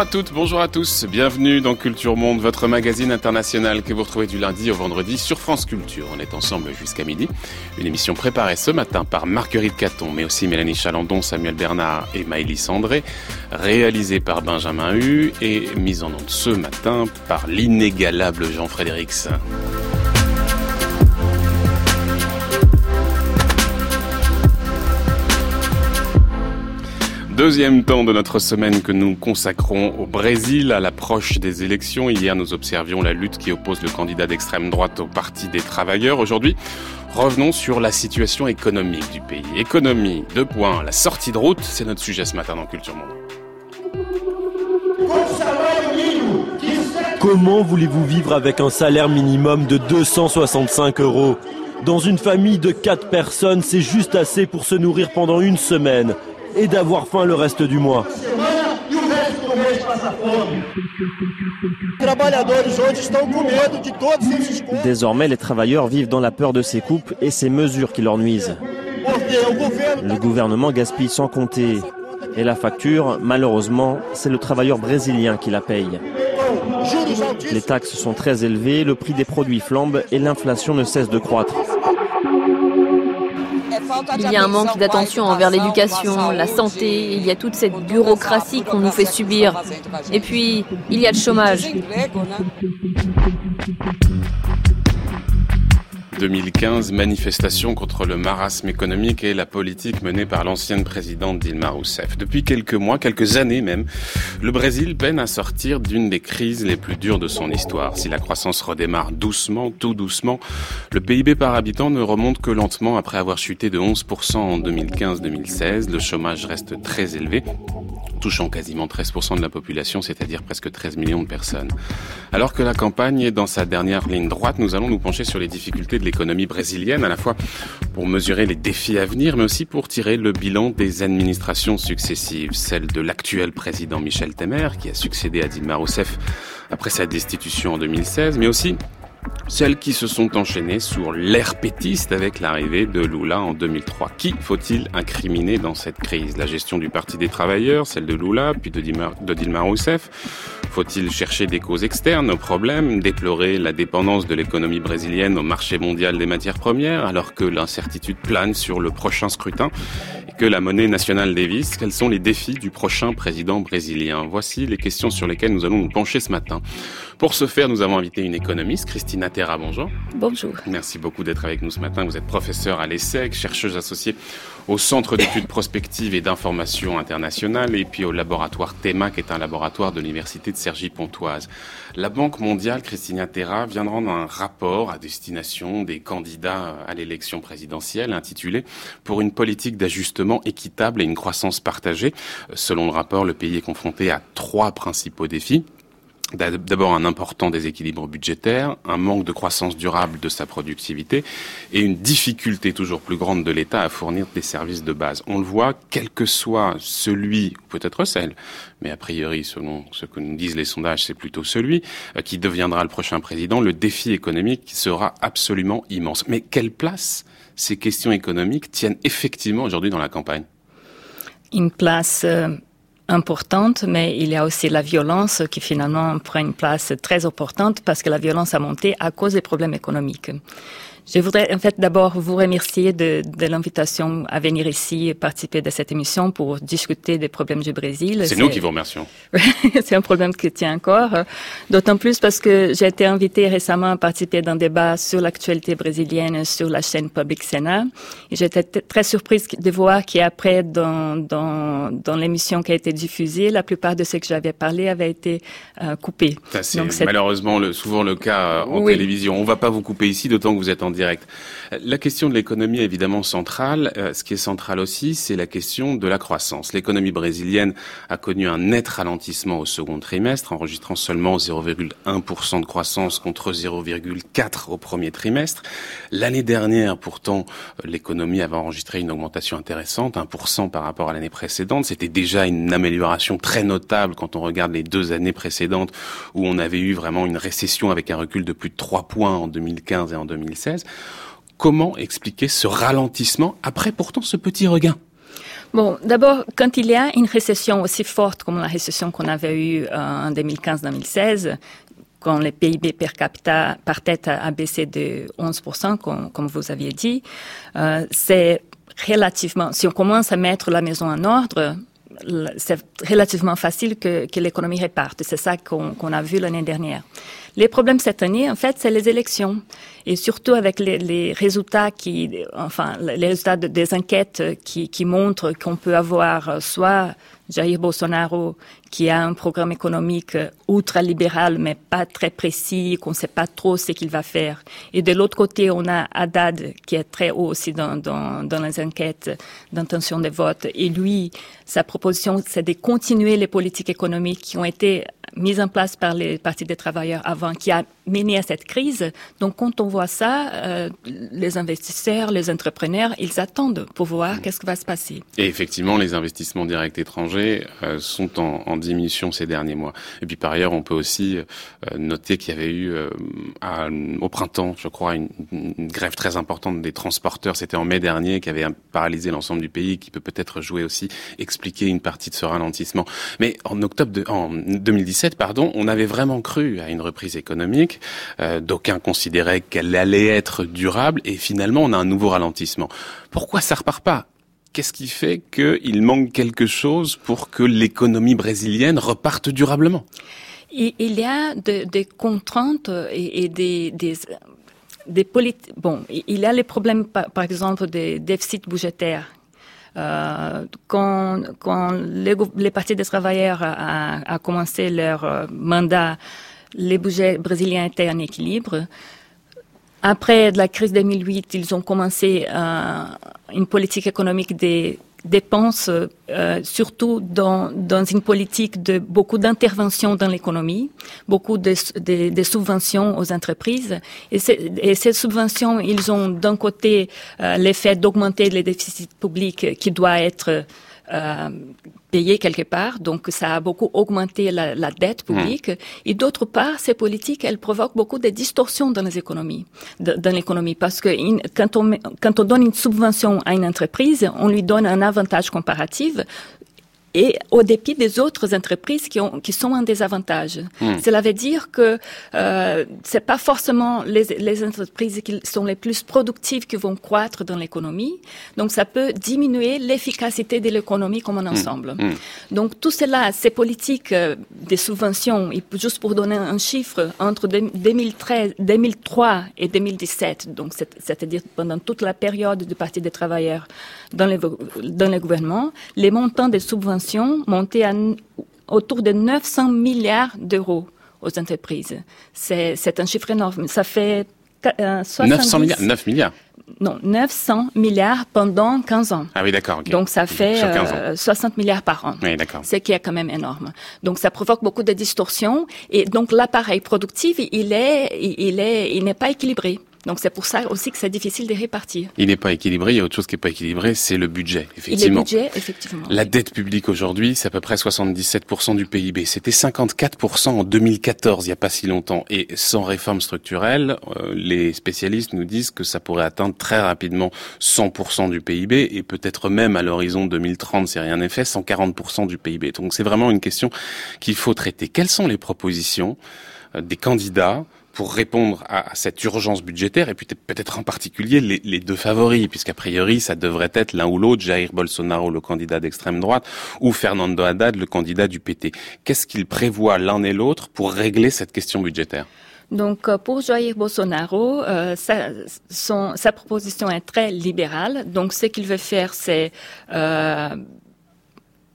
Bonjour à toutes, bonjour à tous. Bienvenue dans Culture Monde, votre magazine international que vous retrouvez du lundi au vendredi sur France Culture. On est ensemble jusqu'à midi. Une émission préparée ce matin par Marguerite Caton, mais aussi Mélanie Chalandon, Samuel Bernard et Maëlys André, réalisée par Benjamin Hu et mise en onde ce matin par l'inégalable Jean Frédérix. Deuxième temps de notre semaine que nous consacrons au Brésil à l'approche des élections. Hier, nous observions la lutte qui oppose le candidat d'extrême droite au Parti des travailleurs. Aujourd'hui, revenons sur la situation économique du pays. Économie, deux points, la sortie de route, c'est notre sujet ce matin dans Culture Monde. Comment voulez-vous vivre avec un salaire minimum de 265 euros? Dans une famille de 4 personnes, c'est juste assez pour se nourrir pendant une semaine et d'avoir faim le reste du mois. Désormais, les travailleurs vivent dans la peur de ces coupes et ces mesures qui leur nuisent. Le gouvernement gaspille sans compter. Et la facture, malheureusement, c'est le travailleur brésilien qui la paye. Les taxes sont très élevées, le prix des produits flambe et l'inflation ne cesse de croître. Il y a un manque d'attention envers l'éducation, la santé, il y a toute cette bureaucratie qu'on nous fait subir. Et puis, il y a le chômage. 2015, manifestation contre le marasme économique et la politique menée par l'ancienne présidente Dilma Rousseff. Depuis quelques mois, quelques années même, le Brésil peine à sortir d'une des crises les plus dures de son histoire. Si la croissance redémarre doucement, tout doucement, le PIB par habitant ne remonte que lentement après avoir chuté de 11% en 2015-2016. Le chômage reste très élevé touchant quasiment 13% de la population, c'est-à-dire presque 13 millions de personnes. Alors que la campagne est dans sa dernière ligne droite, nous allons nous pencher sur les difficultés de l'économie brésilienne, à la fois pour mesurer les défis à venir, mais aussi pour tirer le bilan des administrations successives, celle de l'actuel président Michel Temer, qui a succédé à Dilma Rousseff après sa destitution en 2016, mais aussi celles qui se sont enchaînées sur l'ère pétiste avec l'arrivée de Lula en 2003. Qui faut-il incriminer dans cette crise? La gestion du Parti des travailleurs, celle de Lula, puis de Dilma, Rousseff. Faut-il chercher des causes externes aux problèmes, déplorer la dépendance de l'économie brésilienne au marché mondial des matières premières, alors que l'incertitude plane sur le prochain scrutin? Et que la monnaie nationale dévisse? Quels sont les défis du prochain président brésilien? Voici les questions sur lesquelles nous allons nous pencher ce matin. Pour ce faire, nous avons invité une économiste, Christina Terra, bonjour. Bonjour. Merci beaucoup d'être avec nous ce matin. Vous êtes professeur à l'ESSEC, chercheuse associée au Centre d'études prospectives et d'information internationale et puis au laboratoire TEMA, qui est un laboratoire de l'Université de Cergy-Pontoise. La Banque mondiale, Christina Terra, vient de rendre un rapport à destination des candidats à l'élection présidentielle intitulé Pour une politique d'ajustement équitable et une croissance partagée. Selon le rapport, le pays est confronté à trois principaux défis D'abord un important déséquilibre budgétaire, un manque de croissance durable de sa productivité et une difficulté toujours plus grande de l'État à fournir des services de base. On le voit, quel que soit celui, ou peut-être celle, mais a priori, selon ce que nous disent les sondages, c'est plutôt celui euh, qui deviendra le prochain président, le défi économique sera absolument immense. Mais quelle place ces questions économiques tiennent effectivement aujourd'hui dans la campagne? Une place euh, importante, mais il y a aussi la violence qui finalement prend une place très importante parce que la violence a monté à cause des problèmes économiques. Je voudrais en fait d'abord vous remercier de, de l'invitation à venir ici et participer de cette émission pour discuter des problèmes du Brésil. C'est nous qui vous remercions. c'est un problème qui tient encore, d'autant plus parce que j'ai été invitée récemment à participer d'un débat sur l'actualité brésilienne sur la chaîne Public Sénat. J'étais très surprise de voir qu'après, dans, dans, dans l'émission qui a été diffusée, la plupart de ce que j'avais parlé avait été euh, coupé. C'est malheureusement le, souvent le cas en télévision. On va pas vous couper ici, d'autant que vous êtes en La question de l'économie est évidemment centrale. Euh, ce qui est central aussi, c'est la question de la croissance. L'économie brésilienne a connu un net ralentissement au second trimestre, enregistrant seulement 0,1% de croissance contre 0,4% au premier trimestre. L'année dernière, pourtant, l'économie avait enregistré une augmentation intéressante, 1% par rapport à l'année précédente. C'était déjà une amélioration très notable quand on regarde les deux années précédentes où on avait eu vraiment une récession avec un recul de plus de 3 points en 2015 et en 2016. Comment expliquer ce ralentissement après pourtant ce petit regain? Bon, d'abord, quand il y a une récession aussi forte comme la récession qu'on avait eue euh, en 2015-2016, quand le PIB per capita par tête a, baissé de 11%, comme, vous aviez dit, euh, c'est relativement, si on commence à mettre la maison en ordre, c'est relativement facile que, que l'économie réparte. C'est ça qu'on a vu l'année dernière. Les problèmes cette année, en fait, c'est les élections. Et surtout avec les, les résultats qui, enfin, les résultats des enquêtes qui, qui montrent qu'on peut avoir soit Jair Bolsonaro, qui a un programme économique ultra-libéral, mais pas très précis, qu'on ne sait pas trop ce qu'il va faire. Et de l'autre côté, on a Haddad, qui est très haut aussi dans, dans, dans les enquêtes d'intention de vote. Et lui, sa proposition, c'est de continuer les politiques économiques qui ont été mises en place par les partis des travailleurs avant, qui a mené à cette crise. Donc, quand on voit ça, euh, les investisseurs, les entrepreneurs, ils attendent pour voir mmh. qu'est-ce qui va se passer. Et effectivement, les investissements directs étrangers euh, sont en, en, diminution ces derniers mois. Et puis, par ailleurs, on peut aussi euh, noter qu'il y avait eu à, au printemps, je crois, une, une, grève très importante des transporteurs. C'était en mai dernier, qui avait paralysé l'ensemble du pays, qui peut peut-être jouer aussi, expliquer une partie de ce ralentissement. Mais en octobre, de, en 2017, pardon, on avait vraiment cru à une reprise économique. Euh, D'aucuns considéraient qu'elle allait être durable et finalement on a un nouveau ralentissement. Pourquoi ça repart pas? Qu'est-ce qui fait qu'il manque quelque chose pour que l'économie brésilienne reparte durablement? Il y a des contraintes et, des, des des politiques. Bon, il y a les problèmes, par, exemple, des déficits budgétaires. Euh, quand, quand les, les partis des travailleurs a commencé leur euh, mandat les budgets brésiliens étaient en équilibre. Après la crise 2008, ils ont commencé euh, une politique économique des dépenses, euh, surtout dans, une politique de beaucoup d'intervention dans l'économie, beaucoup de, subventions aux entreprises. Et, et, ces subventions, ils ont d'un côté euh, l'effet d'augmenter les déficits publics qui doit être euh, payé quelque part, donc ça a beaucoup augmenté la, la dette publique. Mmh. Et d'autre part, ces politiques, elles provoquent beaucoup de distorsions dans les économies, dans l'économie, parce que quand on quand on donne une subvention à une entreprise, on lui donne un avantage comparatif et au dépit des autres entreprises qui, ont, qui sont en désavantage. Hmm. Cela veut dire que euh, c'est pas forcément les, les, entreprises qui sont les plus productives qui vont croître dans l'économie. Donc ça peut diminuer l'efficacité de l'économie comme un hmm. ensemble. Hmm. Donc tout cela, ces politiques euh, des subventions, et juste pour donner un chiffre, entre 2013, 2003 et 2017, donc c'est-à-dire pendant toute la période du Parti des travailleurs dans les, dans les gouvernements, les montants des subventions à autour de 900 milliards d'euros aux entreprises. C'est un chiffre énorme. Ça fait euh, 900 milliards 9 milliards non, 900 milliards pendant 15 ans. Ah oui, d'accord. Donc ça fait euh, 60 milliards par an. Oui, d'accord. Ce qui est quand même énorme. Donc ça provoque beaucoup de distorsions et donc l'appareil productif, il est, il est, il n'est pas équilibré. Donc c'est pour ça aussi que c'est difficile de répartir. Il n'est pas équilibré. Il y a autre chose qui n'est pas équilibré, c'est le budget, effectivement. le budget, effectivement. La dette publique aujourd'hui, c'est à peu près 77% du PIB. C'était 54% en 2014, il n'y a pas si longtemps. Et sans réforme structurelle, euh, les spécialistes nous disent que ça pourrait atteindre très rapidement 100% du PIB et peut-être même à l'horizon 2030, si rien n'est fait, 140% du PIB. Donc c'est vraiment une question qu'il faut traiter. Quelles sont les propositions euh, des candidats pour répondre à cette urgence budgétaire et puis peut-être en particulier les, deux favoris, puisqu'a priori ça devrait être l'un ou l'autre, Jair Bolsonaro, le candidat d'extrême droite, ou Fernando Haddad, le candidat du PT. Qu'est-ce qu'ils prévoient l'un et l'autre pour régler cette question budgétaire? Donc, euh, pour Jair Bolsonaro, euh, sa, sa proposition est très libérale. Donc, ce qu'il veut faire, c'est euh,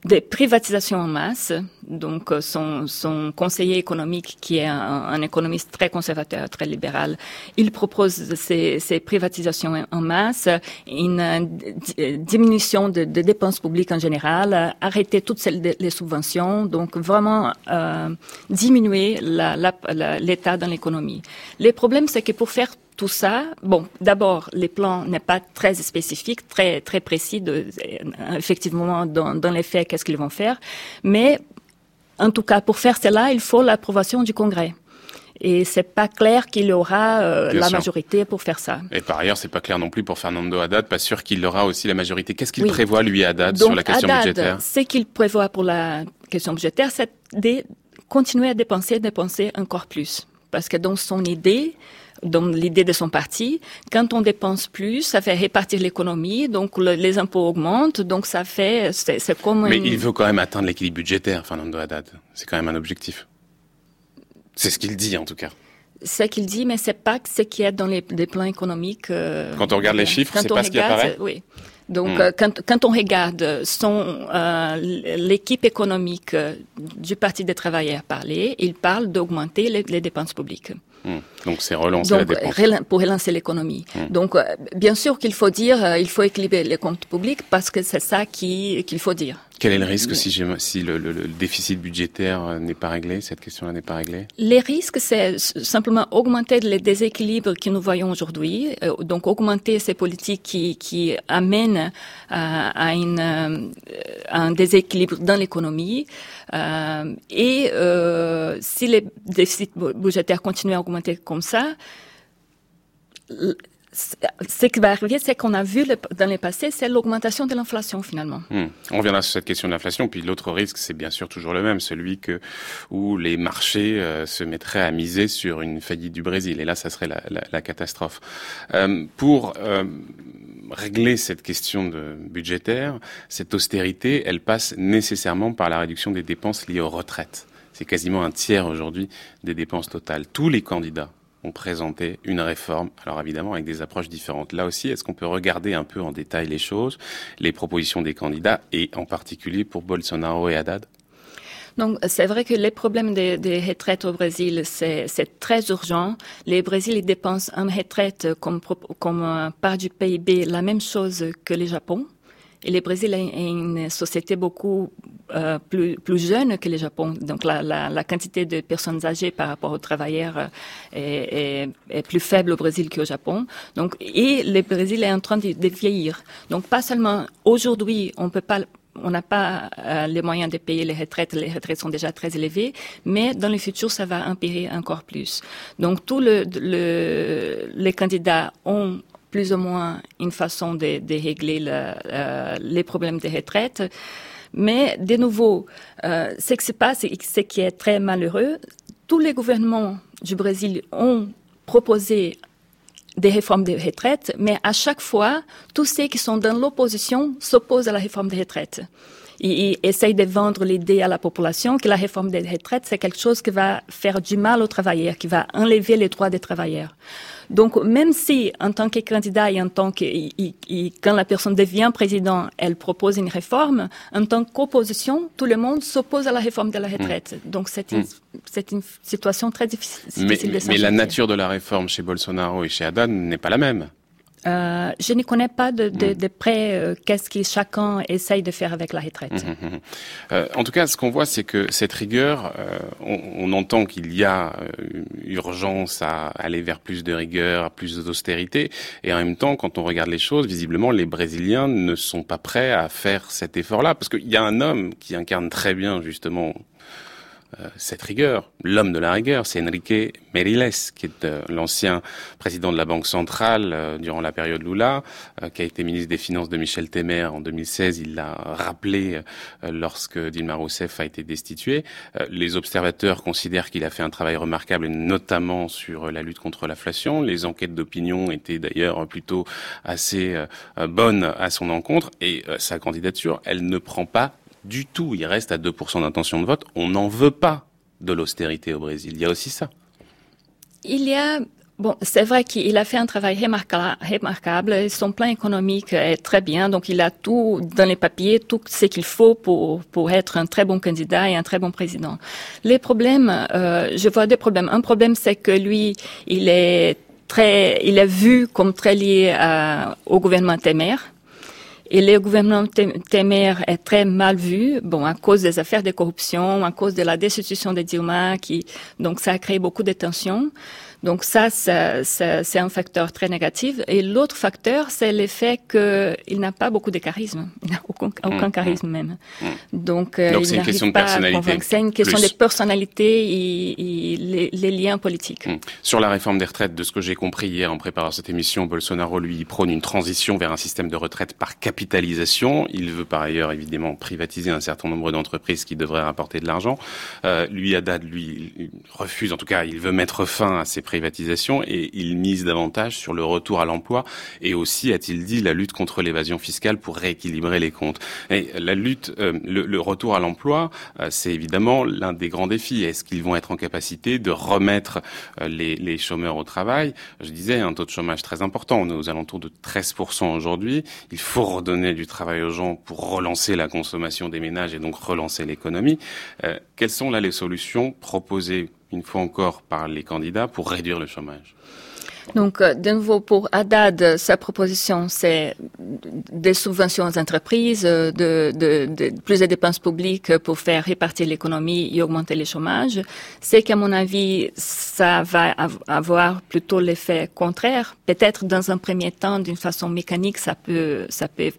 des privatisations en masse. Donc, euh, son, conseiller économique, qui est un, économiste très conservateur, très libéral, il propose ces, privatisations en masse, une euh, diminution de, de, dépenses publiques en général, arrêter toutes les subventions, donc vraiment euh, diminuer l'état dans l'économie. Le problème, c'est que pour faire tout ça, bon, d'abord, les plans n'est pas très spécifiques, très très précis de effectivement dans, dans les faits qu'est-ce qu'ils vont faire, mais en tout cas pour faire cela, il faut l'approbation du Congrès. Et c'est pas clair qu'il aura euh, la majorité pour faire ça. Et par ailleurs, c'est pas clair non plus pour Fernando Haddad, pas sûr qu'il aura aussi la majorité. Qu'est-ce qu'il prévoit lui Haddad sur la question Haddad, budgétaire? Ce qu'il prévoit pour la question budgétaire, c'est de continuer à dépenser, dépenser encore plus, parce que dans son idée, dans l'idée de son parti, quand on dépense plus, ça fait répartir l'économie, donc les impôts augmentent, donc ça fait, c'est comme. Mais il veut quand même atteindre l'équilibre budgétaire, Fernando Haddad. C'est quand même un objectif. C'est ce qu'il dit en tout cas. Ce qu'il dit, mais c'est pas ce qui est dans les, plans économiques. Euh, quand on regarde les chiffres, c'est pas ce qui apparaît. Oui. Donc, hmm. euh, quand, quand, on regarde son euh, l'équipe économique du Parti des travailleurs parler, il parle d'augmenter les, les, dépenses publiques. Hmm. Donc c'est relancer la dépense. Pour relancer l'économie. Hmm. Donc bien sûr qu'il faut dire, il faut équilibrer les comptes publics parce que c'est ça qu'il faut dire. Quel est le risque si, si le, le, le, déficit budgétaire euh, n'est pas réglé, cette question-là n'est pas réglée? Les risques, c'est simplement augmenter les déséquilibres que nous voyons aujourd'hui, euh, donc augmenter ces politiques qui, qui amènent à, une, euh, un déséquilibre dans l'économie. et si les déficits budgétaires continuent à augmenter comme ça, ce qui va arriver, c'est qu'on a vu dans le passé, c'est l'augmentation de l'inflation finalement. Hmm. On reviendra sur cette question de l'inflation. Puis l'autre risque, c'est bien sûr toujours le même, celui que où les marchés euh, se mettraient à miser sur une faillite du Brésil. Et là, ça serait la, catastrophe. Euh, pour euh, régler cette question budgétaire, cette austérité, elle passe nécessairement par la réduction des dépenses liées aux retraites. C'est quasiment un tiers aujourd'hui des dépenses totales. Tous les candidats ont présenté une réforme, alors évidemment avec des approches différentes. Là aussi, est-ce qu'on peut regarder un peu en détail les choses, les propositions des candidats, et en particulier pour Bolsonaro et Haddad? Donc, c'est vrai que les problèmes des, retraites au Brésil, c'est très urgent. Les Brésiliens dépensent en retraite comme, comme part du PIB la même chose que le Japon. Et le Brésil est une société beaucoup euh, plus, plus jeune que le Japon. Donc la, la, quantité de personnes âgées par rapport aux travailleurs euh, est, est, plus faible au Brésil qu'au Japon. Donc et le Brésil est en train de, vieillir. Donc pas seulement aujourd'hui, on peut pas on n'a pas euh, les moyens de payer les retraites, les retraites sont déjà très élevées, mais dans le futur, ça va empirer encore plus. Donc, tous le, le, les candidats ont plus ou moins une façon de, régler le, les problèmes des retraites. Mais de nouveau, euh, ce qui se passe et ce qui est très malheureux, tous les gouvernements du Brésil ont proposé des réformes des retraites, mais à chaque fois, tous ceux qui sont dans l'opposition s'opposent à la réforme des retraites. Ils, essayent de vendre l'idée à la population que la réforme des retraites, c'est quelque chose qui va faire du mal aux travailleurs, qui va enlever les droits des travailleurs. Donc, même si, en tant que candidat et en tant que, quand la personne devient président, elle propose une réforme, en tant qu'opposition, tout le monde s'oppose à la réforme de la retraite. Hmm. Donc, c'est une, c'est une situation très difficile. Mais, mais la nature de la réforme chez Bolsonaro et chez Haddad n'est pas la même. Euh, je ne connais pas de, de, mm. de près euh, qu'est-ce que chacun essaye de faire avec la retraite. Mm, mm, euh, en tout cas, ce qu'on voit, c'est que cette rigueur, euh, on, on, entend qu'il y a euh, urgence à aller vers plus de rigueur, plus d'austérité, et en même temps, quand on regarde les choses, visiblement, les Brésiliens ne sont pas prêts à faire cet effort-là, parce qu'il y a un homme qui incarne très bien justement cette rigueur. L'homme de la rigueur, c'est Enrique Meriles, qui est euh, l'ancien président de la Banque centrale euh, durant la période Lula, qui a été ministre des Finances de Michel Temer en 2016. Il l'a rappelé lorsque Dilma Rousseff a été destitué. les observateurs considèrent qu'il a fait un travail remarquable, notamment sur la lutte contre l'inflation. Les enquêtes d'opinion étaient d'ailleurs plutôt assez bonnes à son encontre, et sa candidature, elle ne prend pas du tout. Il reste à 2% d'intention de vote. On n'en veut pas de l'austérité au Brésil. Il y a aussi ça. Il y a Bon, c'est vrai qu'il a fait un travail remarquable. Son plan économique est très bien. Donc, il a tout dans les papiers, tout ce qu'il faut pour, pour être un très bon candidat et un très bon président. Les problèmes, euh, je vois deux problèmes. Un problème, c'est que lui, il est très, il est vu comme très lié à, au gouvernement Temer. Et le gouvernement Temer est très mal vu, bon, à cause des affaires de corruption, à cause de la destitution de Dilma, qui, donc ça a créé beaucoup de tensions. Donc ça, c'est un facteur très négatif. Et l'autre facteur, c'est l'effet qu'il n'a pas beaucoup de charisme. Il n'a aucun, aucun, charisme même. Donc, euh, Donc c'est une question de personnalité. C'est une question de personnalité et, et les, les, liens politiques. Sur la réforme des retraites, de ce que j'ai compris hier en préparant cette émission, Bolsonaro lui prône une transition vers un système de retraite par capitalisation. Il veut par ailleurs évidemment privatiser un certain nombre d'entreprises qui devraient rapporter de l'argent. Euh, lui, Haddad, lui refuse, en tout cas, il veut mettre fin à ces privatisations et il mise davantage sur le retour à l'emploi et aussi, a-t-il dit, la lutte contre l'évasion fiscale pour rééquilibrer les comptes. Et la lutte, euh, le, retour à l'emploi, euh, c'est évidemment l'un des grands défis. Est-ce qu'ils vont être en capacité de remettre euh, les, les, chômeurs au travail? Je disais, un taux de chômage très important. On est aux alentours de 13% aujourd'hui. Il faut redonner du travail aux gens pour relancer la consommation des ménages et donc relancer l'économie. quelles sont là les solutions proposées une fois encore par les candidats pour réduire le chômage donc, euh, de nouveau, pour Haddad, sa proposition, c'est des subventions aux entreprises, euh, plus de dépenses publiques pour faire répartir l'économie et augmenter le chômage. C'est qu'à mon avis, ça va avoir plutôt l'effet contraire. Peut-être dans un premier temps, d'une façon mécanique, ça peut, ça peut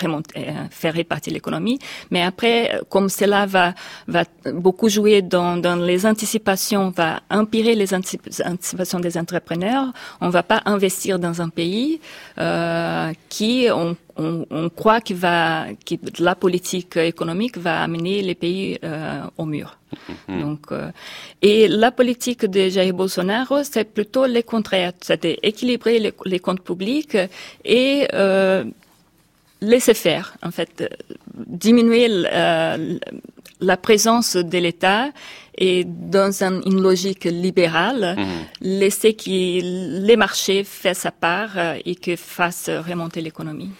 remonter, euh, faire répartir l'économie. Mais après, comme cela va, va beaucoup jouer dans, dans les anticipations, va empirer les anticipations des entrepreneurs, on va pas investir dans un pays euh, qui on, on, on, croit que va que la politique économique va amener les pays euh, au mur. Mm-hmm. Donc euh, et la politique de Jair Bolsonaro c'est plutôt le contraire, c'est équilibrer les, les, comptes publics et euh, laisser faire en fait diminuer euh, la présence de l'État et dans une logique libérale, mhm. laisser que les marchés fassent sa part euh, et que fassent remonter l'économie.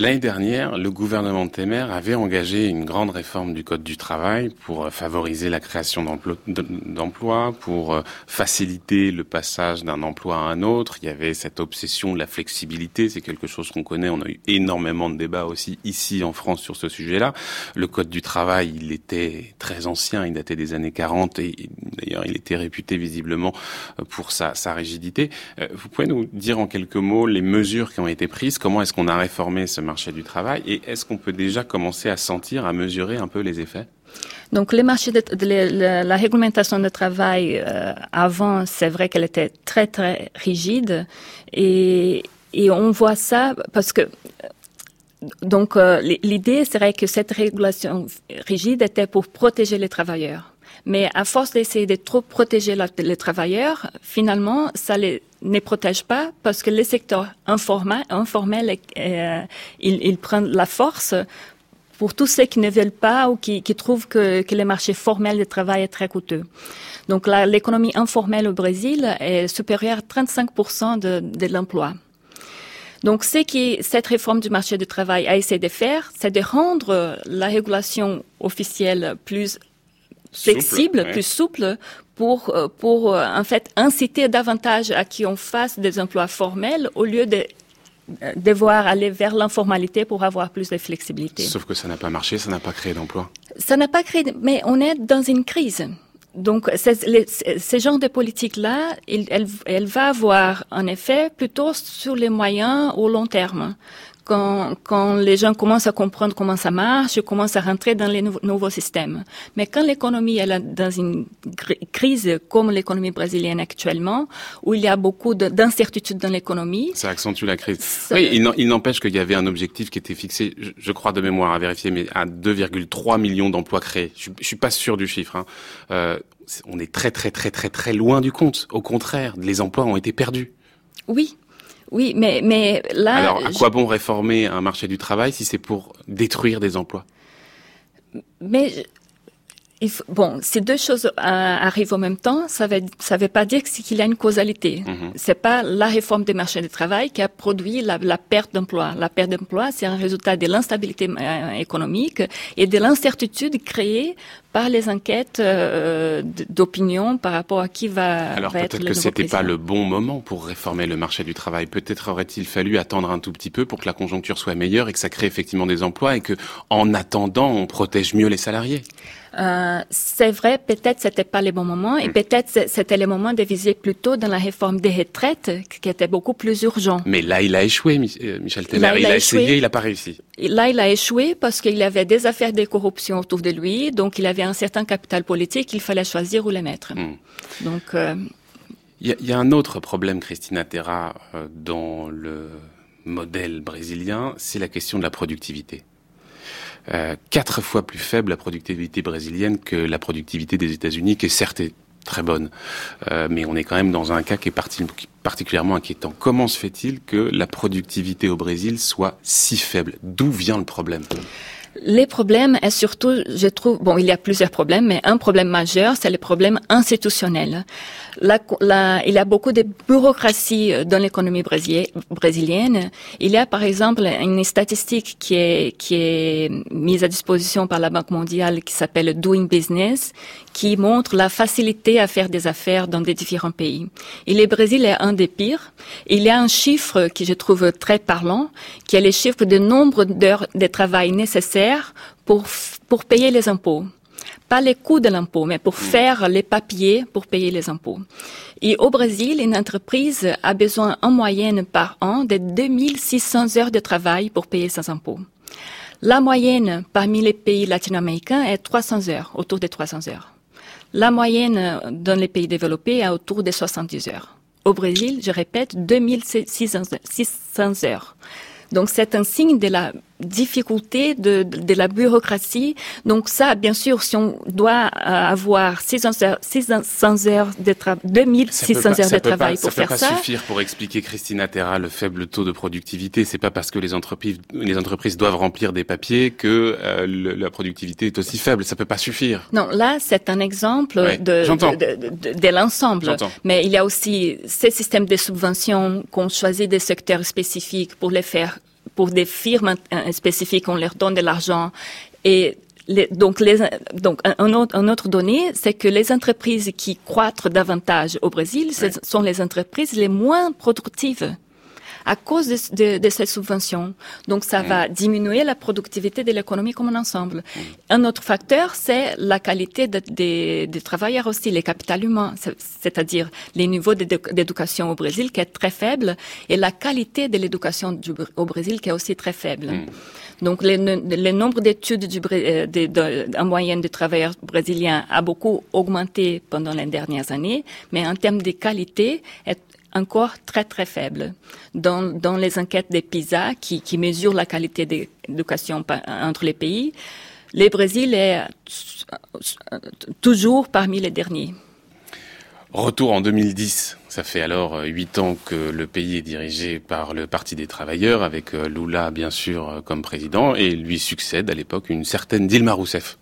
L'année dernière, le gouvernement de Temer avait engagé une grande réforme du Code du travail pour euh, favoriser la création d'emplois, pour euh, faciliter le passage d'un emploi à un autre. Il y avait cette obsession de la flexibilité, c'est quelque chose qu'on connaît. On a eu énormément de débats aussi ici en France sur ce sujet-là. Le Code du travail, il était très ancien, il datait des années 40 et d'ailleurs il était réputé visiblement euh, pour sa, sa rigidité. Vous pouvez nous dire en quelques mots les mesures qui ont été prises, comment est-ce qu'on a réformé ce marché du travail et est-ce qu'on peut déjà commencer à sentir, à mesurer un peu les effets? Donc, les marchés de, la réglementation du travail euh, avant, c'est vrai qu'elle était très très rigide et, et on voit ça parce que donc euh, l'idée serait que cette régulation rigide était pour protéger les travailleurs. Mais à force d'essayer de trop protéger les travailleurs, finalement, ça les ne protège pas parce que le secteur informel, informel euh, il, il, prend la force pour tous ceux qui ne veulent pas ou qui, trouvent que, que le marché formel de travail est très coûteux. Donc l'économie informelle au Brésil est supérieure à 35% de, de l'emploi. Donc, ce qui cette réforme du marché du travail a essayé de faire, c'est de rendre la régulation officielle plus flexible, plus souple pour euh, pour euh, en fait inciter davantage à qui on fasse des emplois formels au lieu de euh, devoir aller vers l'informalité pour avoir plus de flexibilité. Sauf que ça n'a pas marché, ça n'a pas créé d'emplois. Ça n'a pas créé, mais on est dans une crise. Donc, ce genre de politique-là, elle, elle, va avoir un effet plutôt sur les moyens au long terme quand, quand les gens commencent à comprendre comment ça marche, commencent à rentrer dans les nouveaux systèmes. Mais quand l'économie est dans une crise comme l'économie brésilienne actuellement, où il y a beaucoup d'incertitudes dans l'économie. Ça accentue la crise. Oui, il n'empêche qu'il y avait un objectif qui était fixé, je, crois de mémoire à vérifier, mais à 2,3 millions d'emplois créés. Je, je suis pas sûr du chiffre. Hein. Euh, on est très très très très très loin du compte. Au contraire, les emplois ont été perdus. Oui, oui, mais, mais là... Alors, à quoi bon réformer un marché du travail si c'est pour détruire des emplois? Mais bon, ces deux choses euh, arrivent en même temps, ça ne ça veut pas dire qu'il y a une causalité. Ce mhm. C'est pas la réforme des marchés du travail qui a produit la, la perte d'emploi. La perte d'emploi, c'est un résultat de l'instabilité euh, économique et de l'incertitude créée par les enquêtes euh, d'opinion par rapport à qui va, Alors peut-être que c'était pas le bon moment pour réformer le marché du travail. Peut-être aurait-il fallu attendre un tout petit peu pour que la conjoncture soit meilleure et que ça crée effectivement des emplois et que, en attendant, on protège mieux les salariés. Euh, c'est vrai, peut-être c'était pas le bon moment et mm. peut-être c'était le moment de viser plutôt dans la réforme des retraites qui était beaucoup plus urgent. Mais là, il a échoué, euh, Michel Temer. il, a, essayé, il n'a pas réussi. Là, il a échoué parce qu'il avait des affaires de corruption autour de lui, donc il avait un certain capital politique, il fallait choisir où les mettre. Mm. Donc. Euh, il y, a, un autre problème, Christina Terra, dans le modèle brésilien, c'est la question de la productivité. Euh, quatre fois plus faible la productivité brésilienne que la productivité des États-Unis, qui est certes très bonne, euh, mais on est quand même dans un cas qui est particulièrement inquiétant. Comment se fait-il que la productivité au Brésil soit si faible? D'où vient le problème? Les problèmes est surtout, je trouve, bon, il y a plusieurs problèmes, mais un problème majeur, c'est le problème institutionnel. il y a beaucoup de bureaucratie dans l'économie brésilienne. Il y a, par exemple, une statistique qui est, qui est mise à disposition par la Banque mondiale qui s'appelle Doing Business, qui montre la facilité à faire des affaires dans des différents pays. Et le Brésil est un des pires. Il y a un chiffre que je trouve très parlant, qui est le chiffre de nombre d'heures de travail nécessaires pour, pour payer les impôts. Pas les coûts de l'impôt, mais pour faire les papiers pour payer les impôts. Et au Brésil, une entreprise a besoin en moyenne par an de 2600 heures de travail pour payer ses impôts. La moyenne parmi les pays latino-américains est 300 heures, autour de 300 heures. La moyenne dans les pays développés est autour de 70 heures. Au Brésil, je répète, 2600 heures. Donc c'est un signe de la difficulté de, de, la bureaucratie. Donc ça, bien sûr, si on doit euh, avoir 600 heures, 600 heures de travail, 2600 heures de travail pour faire ça. Ça peut pas suffire pour expliquer, Christina Terra, le faible taux de productivité. C'est pas parce que les entreprises, les entreprises doivent remplir des papiers que euh, la productivité est aussi faible. Ça peut pas suffire. Non, là, c'est un exemple de, de, de, l'ensemble. Mais il y a aussi ces systèmes de subventions qu'on choisit des secteurs spécifiques pour les faire pour des firmes spécifiques, on leur donne de l'argent. Et donc, les, donc un, autre, un autre donnée, c'est que les entreprises qui croîtrent davantage au Brésil, ce sont les entreprises les moins productives à cause de, de, ces subventions. Donc, ça va mm. diminuer la productivité de l'économie comme un ensemble. Mm. Un autre facteur, c'est la qualité des de, travailleurs aussi, les capital humains, c'est-à-dire les niveaux d'éducation au Brésil qui est très faible et la qualité de l'éducation au Brésil qui est aussi très faible. Mm. Donc, le, le nombre d'études du, euh, de, en moyenne de travailleurs brésiliens a beaucoup augmenté pendant les dernières années, mais en termes de qualité, est encore très très faible. Dans, les enquêtes des PISA qui, qui mesurent la qualité d'éducation entre les pays, le Brésil est toujours parmi les derniers. Retour en 2010. Ça fait alors huit ans que le pays est dirigé par le Parti des travailleurs, avec euh, Lula bien sûr euh, comme président, et lui succède à l'époque une certaine Dilma Rousseff.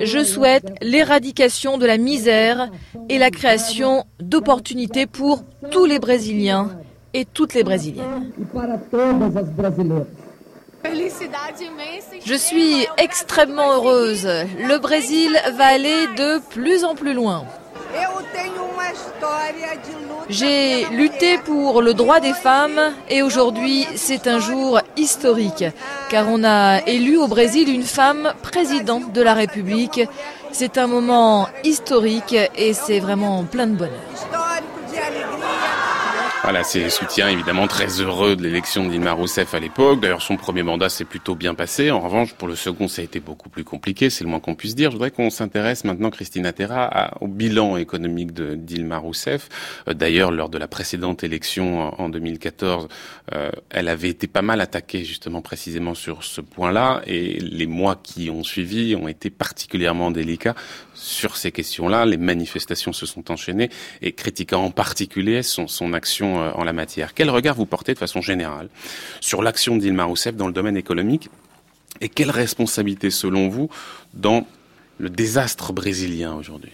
Je souhaite l'éradication de la misère et la création d'opportunités pour tous les Brésiliens et toutes les Brésiliennes. Je suis extrêmement heureuse. Le Brésil va aller de plus en plus loin. J'ai lutté pour le droit des femmes et aujourd'hui c'est un jour historique car on a élu au Brésil une femme présidente de la République. C'est un moment historique et c'est vraiment plein de bonheur. Voilà, c'est soutiens évidemment très heureux de l'élection Dilma Rousseff à l'époque. D'ailleurs, son premier mandat s'est plutôt bien passé. En revanche, pour le second, ça a été beaucoup plus compliqué, c'est le moins qu'on puisse dire. Je voudrais qu'on s'intéresse maintenant, Christina Terra, au bilan économique de Dilma Rousseff. Euh, d'ailleurs, lors de la précédente élection en 2014, euh, elle avait été pas mal attaquée justement précisément sur ce point-là, et les mois qui ont suivi ont été particulièrement délicats sur ces questions-là. Les manifestations se sont enchaînées et critiquant en particulier son action euh, en la matière. Quel regard vous portez de façon générale sur l'action d'Ilma Rousseff dans le domaine économique et quelle responsabilité selon vous dans le désastre brésilien aujourd'hui?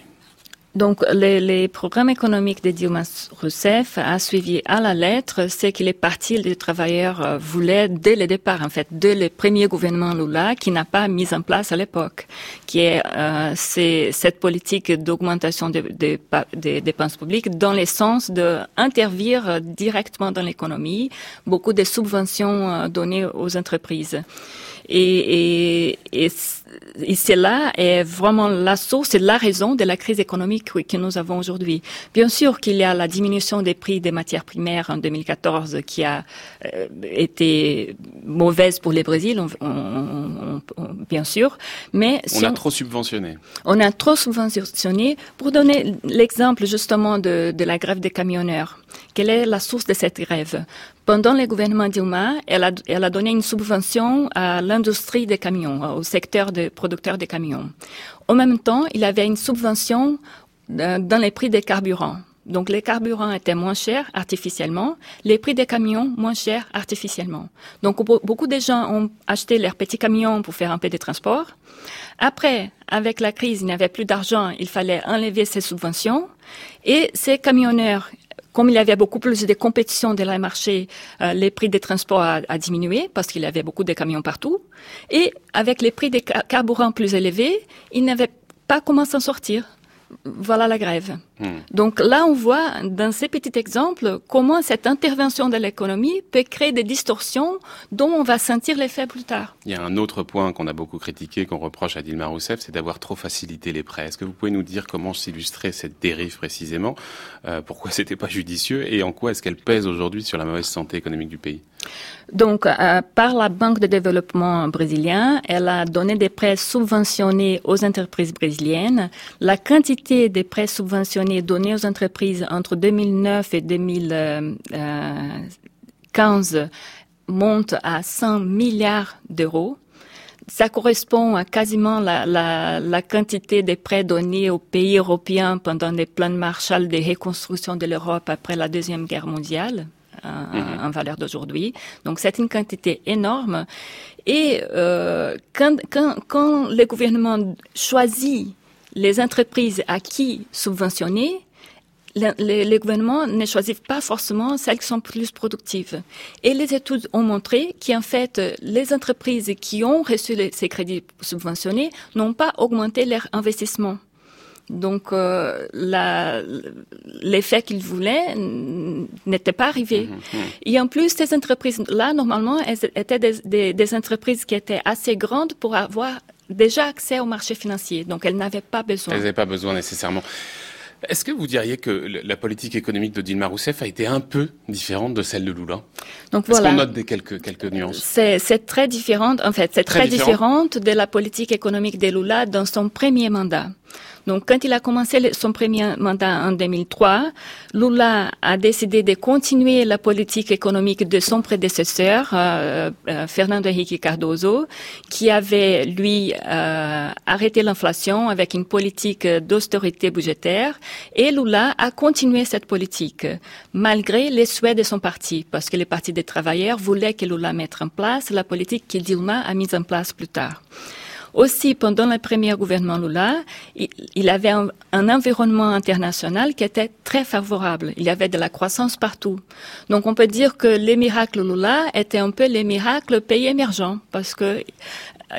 Donc, les, les, programmes économiques de Dilma Rousseff a suivi à la lettre ce que les partis des travailleurs euh, voulaient dès le départ, en fait, dès le premier gouvernement Lula, qui n'a pas mis en place à l'époque, qui est, euh, cette politique d'augmentation des de, dépenses publiques dans le sens d'intervenir directement dans l'économie, beaucoup de subventions euh, données aux entreprises. Et, et, et, et cela est vraiment la source et la raison de la crise économique que nous avons aujourd'hui. Bien sûr qu'il y a la diminution des prix des matières primaires en 2014 qui a euh, été mauvaise pour le Brésil, on, on, on, bien sûr, mais on a trop subventionné. On a trop subventionné. Pour donner l'exemple justement de, de la grève des camionneurs, quelle est la source de cette grève pendant le gouvernement Dilma, elle a, elle a donné une subvention à l'industrie des camions, au secteur des producteurs de camions. En même temps, il avait une subvention dans les prix des carburants. Donc les carburants étaient moins chers artificiellement, les prix des camions moins chers artificiellement. Donc beaucoup de gens ont acheté leurs petits camions pour faire un peu de transport. Après, avec la crise, il n'y avait plus d'argent, il fallait enlever ces subventions. Et ces camionneurs comme il y avait beaucoup plus de compétition dans le marché, euh, les prix des transports a, diminué parce qu'il y avait beaucoup de camions partout. Et avec les prix des carburants plus élevés, il n'avait pas comment s'en sortir voilà la grève. Hmm. Donc là, on voit dans ces petits exemples comment cette intervention de l'économie peut créer des distorsions dont on va sentir l'effet plus tard. Il y a un autre point qu'on a beaucoup critiqué, qu'on reproche à Dilma Rousseff, c'est d'avoir trop facilité les prêts. Est-ce que vous pouvez nous dire comment s'illustrer cette dérive précisément? Euh, Pourquoi c'était pas judicieux et en quoi est-ce qu'elle pèse aujourd'hui sur la mauvaise santé économique du pays? Donc, euh, par la Banque de développement brésilien, elle a donné des prêts subventionnés aux entreprises brésiliennes. La quantité des prêts subventionnés donnés aux entreprises entre 2009 et 2015 monte à 100 milliards d'euros. Ça correspond à quasiment la, la, la, quantité des prêts donnés aux pays européens pendant les plans Marshall de reconstruction de l'Europe après la Deuxième Guerre mondiale. Mhm. en, valeur d'aujourd'hui. Donc c'est une quantité énorme. Et euh, quand, quand, quand le gouvernement choisit les entreprises à qui subventionner, les, gouvernements ne choisissent pas forcément celles qui sont plus productives. Et les études ont montré qu'en fait, les entreprises qui ont reçu ces crédits subventionnés n'ont pas augmenté leur investissement. Donc euh, l'effet qu'ils voulaient n'était pas arrivé. Mhm, mhm. Et en plus, ces entreprises-là, normalement, elles étaient des, des, entreprises qui étaient assez grandes pour avoir déjà accès au marché financier. Donc elles n'avaient pas besoin. Elles n'avaient pas besoin nécessairement. Est-ce que vous diriez que la politique économique de Dilma Rousseff a été un peu différente de celle de Lula? Donc Est-ce qu'on note des quelques, quelques nuances? C'est très différente, en fait, c'est très, très différente de la politique économique de Lula dans son premier mandat. Donc, quand il a commencé son premier mandat en 2003, Lula a décidé de continuer la politique économique de son prédécesseur, euh, euh, Fernando Henrique Cardoso, qui avait, lui, euh, arrêté l'inflation avec une politique d'austérité budgétaire. Et Lula a continué cette politique, malgré les souhaits de son parti, parce que le Parti des travailleurs voulait que Lula mette en place la politique que Dilma a mise en place plus tard. Aussi, pendant le premier gouvernement Lula, il, avait un, environnement international qui était très favorable. Il y avait de la croissance partout. Donc, on peut dire que les miracles Lula étaient un peu les miracles pays émergents parce que euh,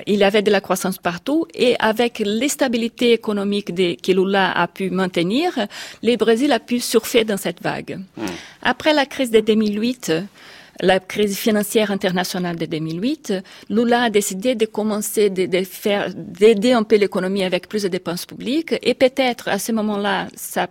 il y avait de la croissance partout et avec l'instabilité économique que Lula a pu maintenir, le Brésil a pu surfer dans cette vague. Hmm. Après la crise de 2008, la crise financière internationale de 2008, Lula a décidé de commencer de, faire, d'aider un peu l'économie avec plus de dépenses publiques. Et peut-être à ce moment-là, ça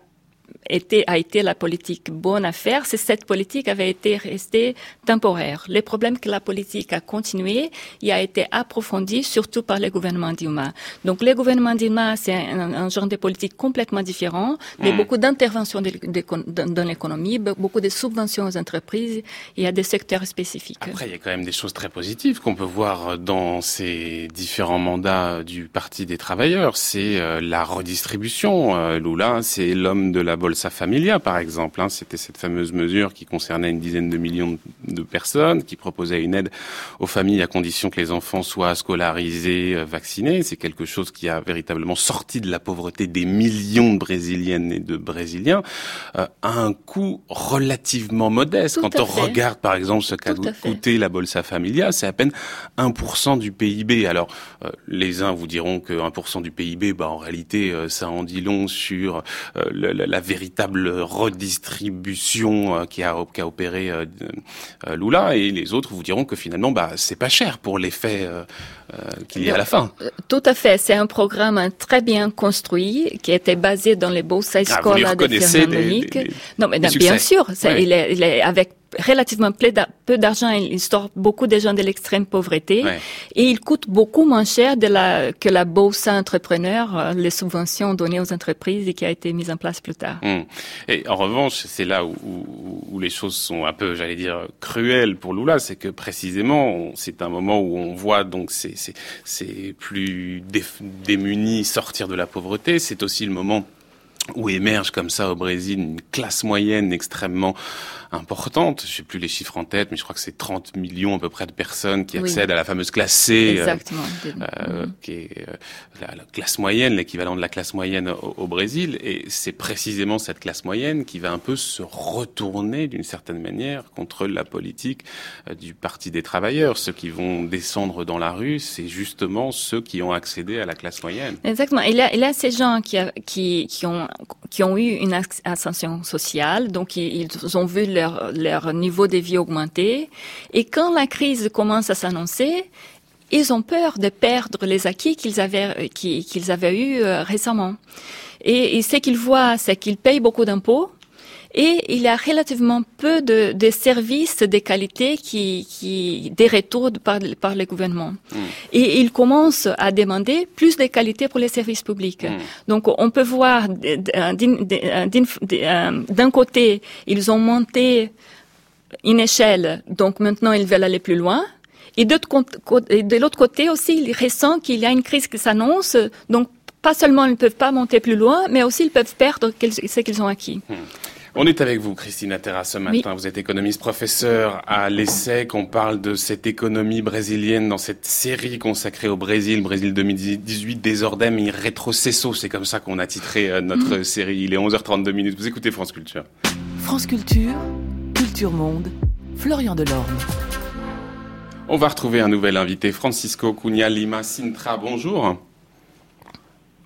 était, a été la politique bonne à faire si cette politique avait été restée temporaire. Le problème que la politique a continué, il a été approfondi surtout par le gouvernement Dilma. Donc le gouvernement Dilma, c'est un, genre de politique complètement différent, mais hmm. beaucoup d'interventions dans l'économie, beaucoup de subventions aux entreprises et à des secteurs spécifiques. Après, il y a quand même des choses très positives qu'on peut voir dans ces différents mandats du Parti des travailleurs. C'est euh, la redistribution. Euh, Lula, c'est l'homme de la Bolsa Familia, par exemple. Hein. C'était cette fameuse mesure qui concernait une dizaine de millions de personnes, qui proposait une aide aux familles à condition que les enfants soient scolarisés, euh, vaccinés. C'est quelque chose qui a véritablement sorti de la pauvreté des millions de Brésiliennes et de Brésiliens euh, à un coût relativement modeste. Quand on regarde, par exemple, ce qu'a coûté la Bolsa Familia, c'est à peine 1% du PIB. Alors, euh, les uns vous diront que 1% du PIB, bah, en réalité, ça en dit long sur la, véritable redistribution qui a, qui a opéré Lula, et les autres vous diront que finalement, bah, c'est pas cher pour l'effet euh, euh, qu'il y a à la fin. Euh, tout à fait. C'est un programme très bien construit qui était basé dans les beaux ah, de Fernando Non, mais bien sûr, il, est, il est avec relativement peu d'argent, il sort beaucoup de gens de l'extrême pauvreté et il coûte beaucoup moins cher de la, que la bourse entrepreneur, euh, les subventions données aux entreprises et qui a été mise en place plus tard. Hum. Et en revanche, c'est là où, où, les choses sont un peu, j'allais dire, cruelles pour Lula, c'est que précisément, c'est un moment où on voit donc ces, ces, ces plus démunis sortir de la pauvreté. C'est aussi le moment où émerge comme ça au Brésil une classe moyenne extrêmement importante. Je sais plus les chiffres en tête, mais je crois que c'est 30 millions à peu près de personnes qui accèdent à la fameuse classe C, euh, Exactement. Euh, qui est euh, la, classe moyenne, l'équivalent de la classe moyenne au, Brésil. Et c'est précisément cette classe moyenne qui va un peu se retourner d'une certaine manière contre la politique euh, du Parti des travailleurs. Ceux qui vont descendre dans la rue, c'est justement ceux qui ont accédé à la classe moyenne. Exactement. A, il y a ces gens qui, qui, qui, ont, qui ont eu une ascension sociale, donc ils, ils ont vu leur niveau de vie augmenter. Et quand la crise commence à s'annoncer, ils ont peur de perdre les acquis qu'ils avaient, qu'ils avaient eus euh, récemment. Et, et ce qu'ils voient, c'est qu'ils payent beaucoup d'impôts, et il y a relativement peu de, de services de qualité qui, qui des retours par, par le gouvernement. Hmm. Et il commence à demander plus de qualité pour les services publics. Hmm. Donc on peut voir d'un côté, ils ont monté une échelle, donc maintenant ils veulent aller plus loin. Et de l'autre côté aussi, il ressent qu'il y a une crise qui s'annonce, donc pas seulement ils ne peuvent pas monter plus loin, mais aussi ils peuvent perdre ce qu'ils ont acquis. Hmm. On est avec vous, Christina Terra, ce matin. Vous êtes économiste professeur à l'ESSEC. On parle de cette économie brésilienne dans cette série consacrée au Brésil, Brésil 2018, Désordem et. C'est comme ça qu'on a titré euh, notre mhm. série. Il est 11h32 minutes. Vous écoutez France Culture. France Culture, Culture Monde, Florian Delorme. On va retrouver un nouvel invité, Francisco Cunha Lima Sintra. Bonjour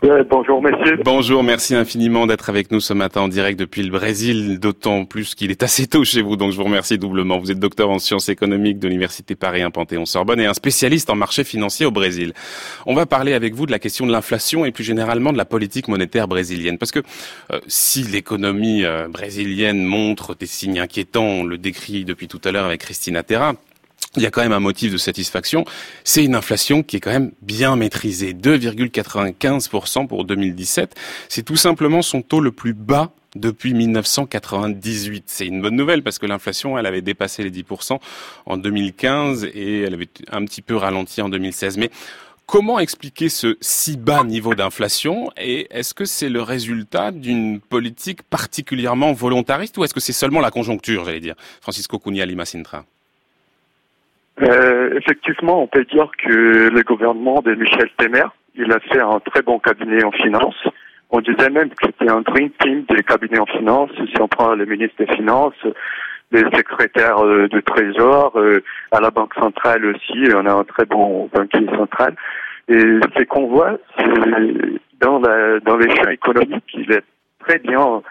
bonjour messieurs. Bonjour, merci infiniment d'être avec nous ce matin en direct depuis le Brésil, d'autant plus qu'il est assez tôt chez vous, donc je vous remercie doublement. Vous êtes docteur en sciences économiques de l'Université Paris 1 Panthéon-Sorbonne et un spécialiste en marché financier au Brésil. On va parler avec vous de la question de l'inflation et plus généralement de la politique monétaire brésilienne. Parce que euh, si l'économie euh, brésilienne montre des signes inquiétants, on le décrit depuis tout à l'heure avec Christina Terra, il y a quand même un motif de satisfaction, c'est une inflation qui est quand même bien maîtrisée. 2,95% pour 2017, c'est tout simplement son taux le plus bas depuis 1998. C'est une bonne nouvelle parce que l'inflation, elle avait dépassé les 10% en 2015 et elle avait un petit peu ralenti en 2016. Mais Comment expliquer ce si bas niveau d'inflation et est-ce que c'est le résultat d'une politique particulièrement volontariste ou est-ce que c'est seulement la conjoncture, j'allais dire? Francisco Cunha Lima Sintra euh, effectivement, on peut dire que le gouvernement de Michel Temer, il a fait un très bon cabinet en finance. On disait même que c'était un dream team des cabinets en finance. Si on prend le ministre des Finances, les secrétaires euh, de Trésor, euh, à la Banque centrale aussi, on a un très bon banquier central. Et ce qu'on voit, dans, la, dans les champs économiques, il est très bien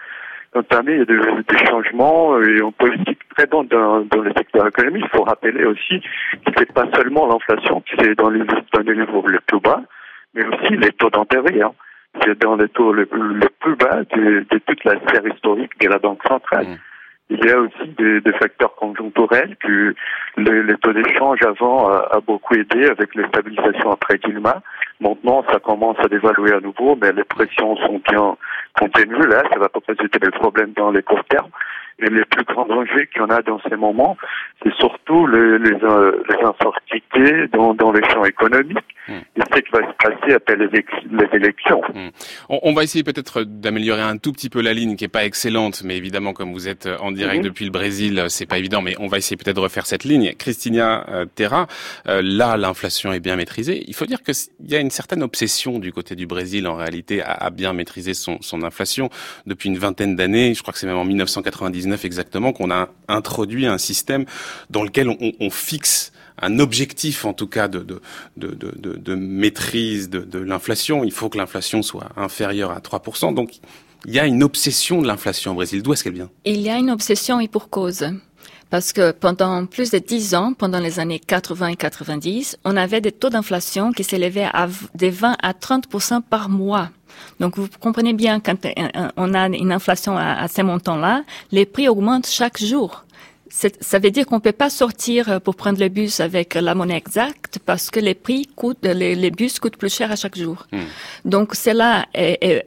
entamé des changements et en politique très bon dans, dans, le secteur économique. Il faut rappeler aussi que c'est pas seulement l'inflation qui est dans les, niveaux les plus bas, mais aussi les taux d'intérêt. Hein. C'est dans les taux les, plus bas de, toute la sphère historique de la Banque centrale. Mmh. Il y a aussi des, des facteurs conjoncturels que le, le taux d'échange avant a, beaucoup aidé avec les stabilisations après Dilma. Maintenant, ça commence à dévaluer à nouveau, mais les pressions sont bien contenues. Là, ça va pas poser de problèmes dans les court termes. Et les plus grands dangers qu'il y en a dans ces moments, c'est surtout les, les, euh, les dans, dans les champs économiques. Hmm. Et ce qui va se passer après les, élections. Hmm. On, va essayer peut-être d'améliorer un tout petit peu la ligne qui est pas excellente, mais évidemment, comme vous êtes en direct mhm. depuis le Brésil, c'est pas évident, mais on va essayer peut-être de refaire cette ligne. Christina euh, Terra, euh, là, l'inflation est bien maîtrisée. Il faut dire qu'il y a une certaine obsession du côté du Brésil, en réalité, à, à bien maîtriser son, son inflation. Depuis une vingtaine d'années, je crois que c'est même en 1999, exactement qu'on a introduit un système dans lequel on, fixe un objectif en tout cas de, de, de, de, de maîtrise de, l'inflation. Il faut que l'inflation soit inférieure à 3%. Donc il y a une obsession de l'inflation au Brésil. D'où est-ce qu'elle vient? Il y a une obsession et pour cause. Parce que pendant plus de dix ans, pendant les années 80 et 90, on avait des taux d'inflation qui s'élevaient à des 20 à 30% par mois. Donc vous comprenez bien, quand on a une inflation à, ces montants-là, les prix augmentent chaque jour. Ça veut dire qu'on peut pas sortir pour prendre le bus avec la monnaie exacte parce que les prix coûtent, les, bus coûtent plus cher à chaque jour. Hmm. Donc cela est, est,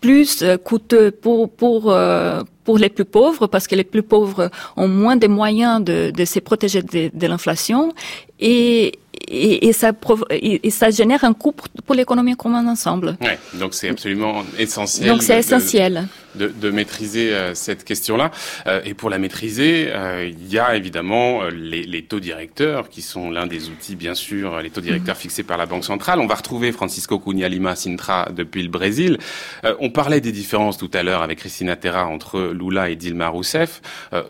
plus coûteux pour pour euh, pour les plus pauvres parce que les plus pauvres ont moins de moyens de, de se protéger de, de l'inflation et et, et, ça, et, ça génère un coût pour, l'économie commune ensemble. Ouais, donc c'est absolument essentiel. Donc c'est essentiel. De, de, maîtriser euh, cette question-là. Euh, et pour la maîtriser, euh, il y a évidemment les, les taux directeurs qui sont l'un des outils, bien sûr, les taux directeurs mm-hmm. fixés par la Banque centrale. On va retrouver Francisco Cunha Lima Sintra depuis le Brésil. on parlait des différences tout à l'heure avec Christina Terra entre Lula et Dilma Rousseff.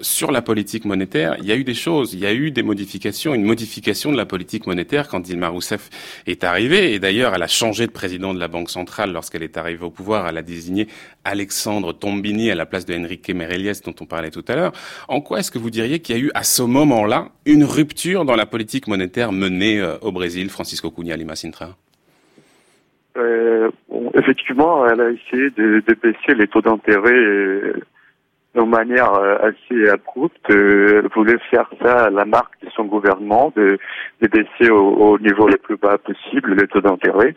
sur la politique monétaire, il y a eu des choses, il y a eu des modifications, une modification de la politique monétaire quand Dilma Rousseff est arrivée. Et d'ailleurs, elle a changé de président de la Banque centrale lorsqu'elle est arrivée au pouvoir. Elle a désigné Alexandre Tombini à la place de Enrique Merelies dont on parlait tout à l'heure. En quoi est-ce que vous diriez qu'il y a eu à ce moment-là une rupture dans la politique monétaire menée euh, au Brésil, Francisco Cunha Lima Sintra? Euh, Effectivement, elle a essayé de, baisser les taux d'intérêt euh, de manière assez abrupte, euh, voulait faire ça à la marque de son gouvernement, de, baisser au, niveau le plus bas possible les taux d'intérêt.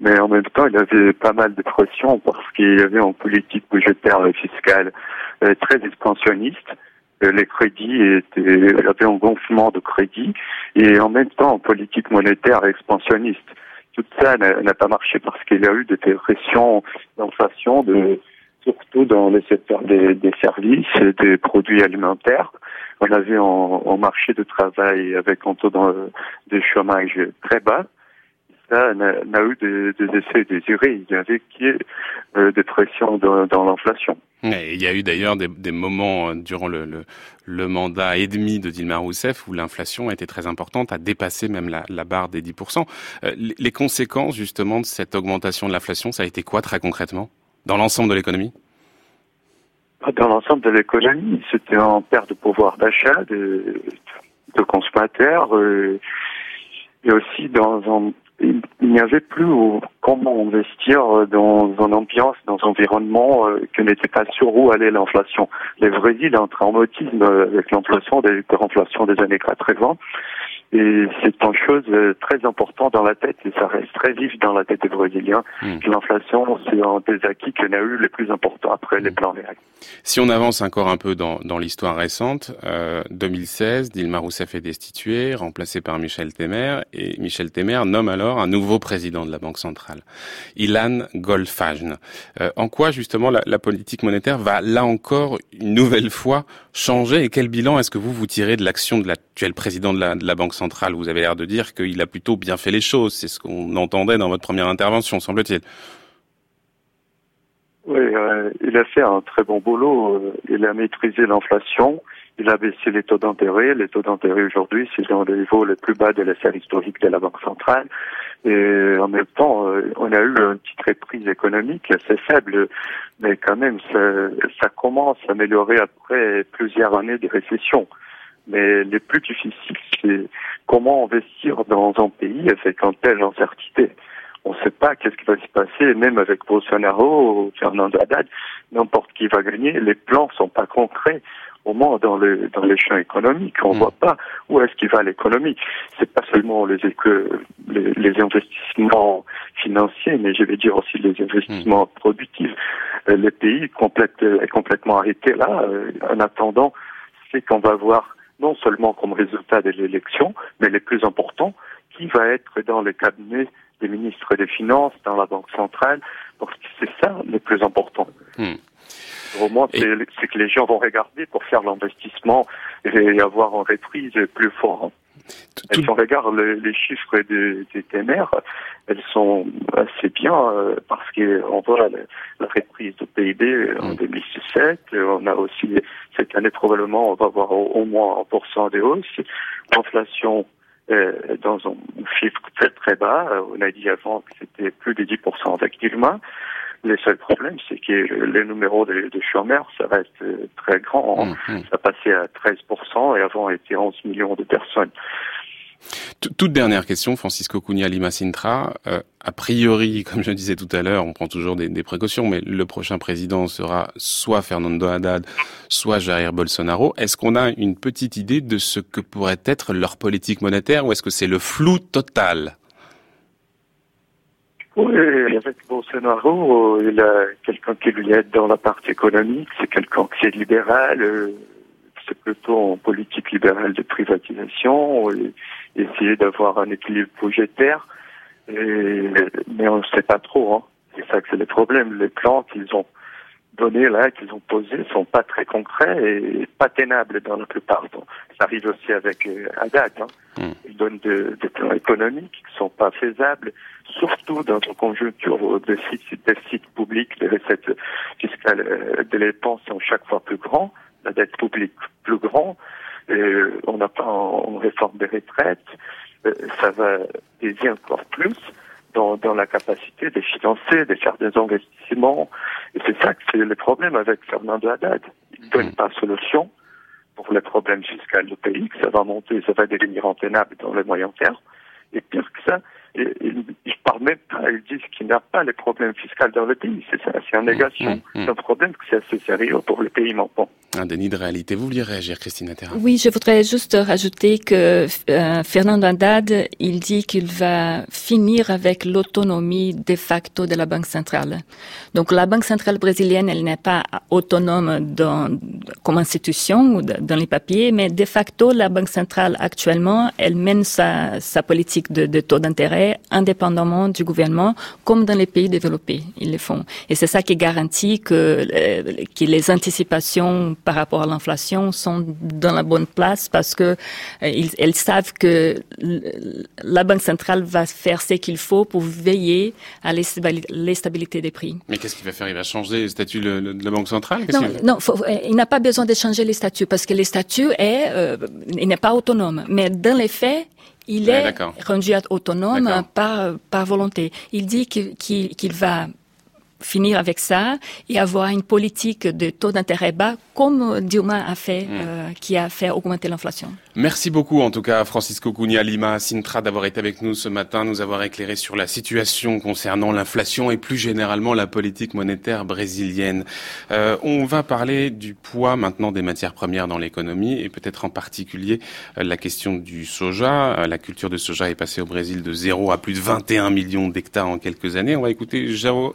Mais en même temps, il avait pas mal de pression parce qu'il y avait en politique budgétaire et fiscale euh, très expansionniste. les crédits étaient, il y avait un gonflement de crédits et en même temps en politique monétaire expansionniste. Tout ça n'a pas marché parce qu'il y a eu des pressions d'inflation, de surtout dans le secteur des, des services et des produits alimentaires. On a vu en, marché de travail avec un taux de chômage très bas. N'a eu des, des, effets désirés. Il y avait qui euh, des pressions dans, dans l'inflation. il y a eu d'ailleurs des, des, moments euh, durant le, le, le, mandat et demi de Dilma Rousseff où l'inflation a été très importante, a dépassé même la, la barre des 10%. Euh, les conséquences justement de cette augmentation de l'inflation, ça a été quoi très concrètement? Dans l'ensemble de l'économie? Dans l'ensemble de l'économie, c'était en perte de pouvoir d'achat de, de consommateurs euh, et aussi dans un il n'y avait plus comment investir dans une ambiance, dans un environnement euh, que n'était pas sûr où allait l'inflation. Les Brésil en traumatisme avec l'inflation, des inflations des années 80. Et c'est une chose euh, très importante dans la tête, et ça reste très vif dans la tête des Brésiliens, hmm. l'inflation, c'est un des acquis qu'on a eu les plus importants après les hmm. plans réels. Si on avance encore un peu dans, dans l'histoire récente, euh, 2016, Dilma Rousseff est destituée, remplacée par Michel Temer, et Michel Temer nomme alors un nouveau président de la Banque centrale, Ilan Goldfajn. Euh, en quoi, justement, la, politique monétaire va, là encore, une nouvelle fois, changer, et quel bilan est-ce que vous, vous tirez de l'action de l'actuel président de la, de la Banque centrale? Vous avez l'air de dire qu'il a plutôt bien fait les choses. C'est ce qu'on entendait dans votre première intervention, semble-t-il. Oui, euh, il a fait un très bon boulot. Euh, il a maîtrisé l'inflation. Il a baissé les taux d'intérêt. Les taux d'intérêt aujourd'hui, c'est dans le niveau le plus bas de la série historique de la Banque centrale. Et en même temps, euh, on a eu une petite reprise économique assez faible, mais quand même, ça, ça commence à améliorer après plusieurs années de récession. Mais les plus difficiles, c'est comment investir dans un pays avec un tel incertitude. On ne sait pas qu'est-ce qui va se passer, même avec Bolsonaro ou Fernando Haddad, n'importe qui va gagner. Les plans sont pas concrets. Au moins dans les dans les champs économiques. On ne mm. voit pas où est-ce qu'il va l'économie. C'est pas seulement les, les, les investissements financiers, mais je vais dire aussi les investissements mm. productifs. Euh, le pays complète, est complètement arrêté là. Euh, en attendant, c'est qu'on va voir non seulement comme résultat de l'élection, mais les plus importants, qui va être dans le cabinet des ministres des Finances, dans la Banque centrale. Donc c'est ça le plus important. Hmm. Au moins, c'est que les gens vont regarder pour faire l'investissement et avoir une reprise plus forte. Et si on regarde les chiffres des, des TMR, elles sont assez bien euh, parce qu'on voit la, la, reprise du PIB en 2017. Mm. On a aussi, cette année probablement, on va avoir au, moins 1% de hausse. L'inflation dans un chiffre très très bas. On a dit avant que c'était plus de 10% avec Dilma. Le seul problème, c'est que les numéros de, de, chômeurs, ça reste très grand. Mm, mm. Ça passait à 13% et avant, était 11 millions de personnes. Toute dernière question, Francisco Cunha Lima Sintra. Euh, a priori, comme je disais tout à l'heure, on prend toujours des, des, précautions, mais le prochain président sera soit Fernando Haddad, soit Jair Bolsonaro. Est-ce qu'on a une petite idée de ce que pourrait être leur politique monétaire ou est-ce que c'est le flou total? Oui, avec Bolsonaro, il a quelqu'un qui lui aide dans la partie économique, c'est quelqu'un qui est libéral, euh, c'est plutôt en politique libérale de privatisation, et essayer d'avoir un équilibre budgétaire, mais on ne sait pas trop. Hein. C'est ça que c'est le problème. Les plans qu'ils ont donnés là, qu'ils ont posés, sont pas très concrets et pas tenables dans la plupart. Donc, ça arrive aussi avec euh, Haddad. Hein. Hmm. Ils donnent des plans économiques qui sont pas faisables, surtout dans une conjoncture de sites, des sites publics, les recettes fiscales euh, des dépenses sont chaque fois plus grands, la dette publique plus grande, et on n'a pas une réforme des retraites, euh, ça va aider encore plus dans, dans la capacité de financer, de faire des investissements. Et c'est ça que c'est le problème avec Fernando Haddad. Il ne donne hmm. pas de solution pour les problèmes fiscaux du pays, que ça va monter, ça va devenir intenable dans le moyen terme. Et pire que ça, il, il parle même pas, il dit qu'il n'a pas les problèmes fiscaux dans le pays. C'est ça, c'est une négation mmh, d'un problème que c'est assez sérieux pour le pays maintenant. Un déni de réalité. Vous vouliez réagir, Christine Terra Oui, je voudrais juste rajouter que euh, Fernando Haddad, il dit qu'il va finir avec l'autonomie de facto de la Banque centrale. Donc la Banque centrale brésilienne, elle n'est pas autonome dans, comme institution ou dans les papiers, mais de facto, la Banque centrale actuellement, elle mène sa, sa politique de, de taux d'intérêt indépendamment du gouvernement, comme dans les pays développés, ils le font. Et c'est ça qui garantit que, euh, que les anticipations par rapport à l'inflation sont dans la bonne place parce que euh, ils, elles savent que la Banque centrale va faire ce qu'il faut pour veiller à l'instabilité des prix. Mais qu'est-ce qu'il va faire? Il va changer le statut de la Banque centrale? Non, non euh, il n'a pas besoin de changer les statuts parce que les statuts est, euh, il n'est pas autonome. Mais dans les faits, il est rendu autonome par, par volonté. Il dit qu'il va finir avec ça et avoir une politique de taux d'intérêt bas comme Dilma a fait, hmm. euh, qui a fait augmenter l'inflation. Merci beaucoup en tout cas Francisco Cunha Lima Sintra d'avoir été avec nous ce matin, nous avoir éclairé sur la situation concernant l'inflation et plus généralement la politique monétaire brésilienne. Euh, on va parler du poids maintenant des matières premières dans l'économie et peut-être en particulier euh, la question du soja. la culture de soja est passée au Brésil de 0 à plus de 21 millions d'hectares en quelques années. On va écouter Joao,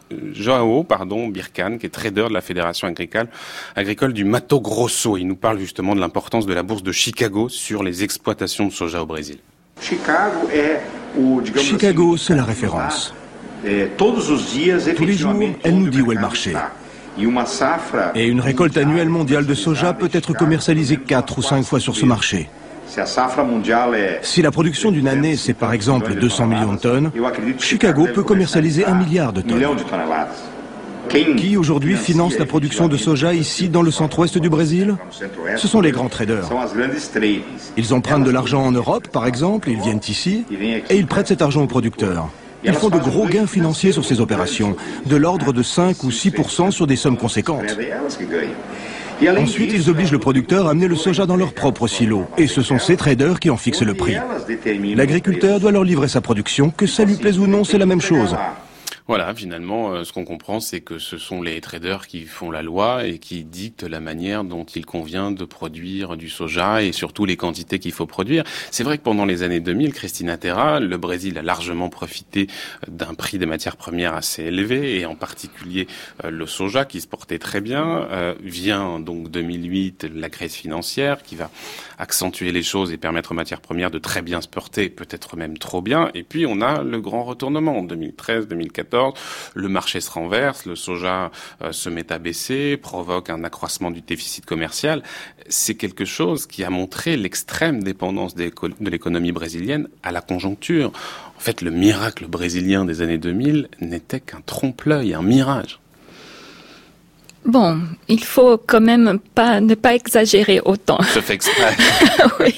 Joao pardon, Birkan, qui est trader de la Fédération agricole, agricole du Mato Grosso. Il nous parle justement de l'importance de la bourse de Chicago sur les exploitations de soja au Brésil. Chicago, c'est la référence. Tous les jours, elle nous dit où est le marché. Et une récolte annuelle mondiale de soja peut être commercialisée 4 ou 5 fois sur ce marché. Si la production d'une année, c'est par exemple 200 millions de tonnes, Chicago peut commercialiser un milliard de tonnes. Qui aujourd'hui finance la production de soja ici dans le centre-ouest du Brésil? Ce sont les grands traders. Ils empruntent de l'argent en Europe, par exemple, ils viennent ici et ils prêtent cet argent aux producteurs. Ils font de gros gains financiers sur ces opérations, de l'ordre de 5 ou 6% sur des sommes conséquentes. Ensuite, ils obligent le producteur à amener le soja dans leur propre silo. Et ce sont ces traders qui en fixent le prix. L'agriculteur doit leur livrer sa production, que ça lui plaise ou non, c'est la même chose. Voilà, finalement, euh, ce qu'on comprend, c'est que ce sont les traders qui font la loi et qui dictent la manière dont il convient de produire du soja et surtout les quantités qu'il faut produire. C'est vrai que pendant les années 2000, Christina Terra, le Brésil a largement profité euh, d'un prix des matières premières assez élevé et en particulier euh, le soja qui se portait très bien. vient donc 2008 la crise financière qui va accentuer les choses et permettre aux matières premières de très bien se porter, peut-être même trop bien. Et puis on a le grand retournement en 2013, 2014 le marché se renverse, le soja euh, se met à baisser, provoque un accroissement du déficit commercial. C'est quelque chose qui a montré l'extrême dépendance de l'économie brésilienne à la conjoncture. En fait, le miracle brésilien des années 2000 n'était qu'un trompe-l'œil, un mirage. Bon, il faut quand même pas ne pas exagérer autant. Je fais exprès. oui.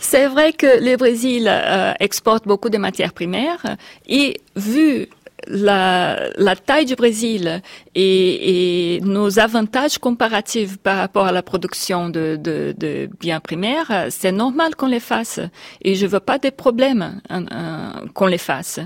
C'est vrai que le Brésil euh, exporte beaucoup de matières primaires et vu la, la, taille du Brésil et, nos avantages comparatifs par rapport à la production de, biens primaires, c'est normal qu'on les fasse. Et je veux pas des problèmes hein, hein, qu'on les fasse.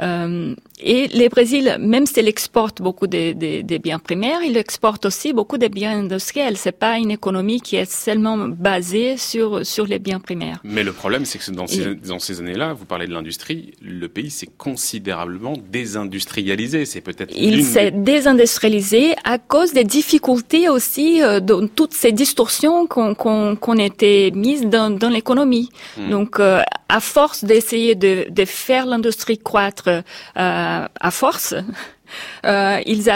Euh, et le Brésil, même s'il exporte beaucoup de, de, de, biens primaires, il exporte aussi beaucoup de biens industriels. C'est pas une économie qui est seulement basée sur sur les biens primaires. Mais le problème, c'est que dans ces, dans ces années-là, vous parlez de l'industrie, le pays s'est considérablement désindustrialisé. C'est peut-être il s'est désindustrialisé à cause des difficultés aussi, euh, de toutes ces distorsions qu'on qu'on qu'on était mises dans dans l'économie. Hmm. Donc, euh, à force d'essayer de de faire l'industrie croître euh, à force. Euh, ils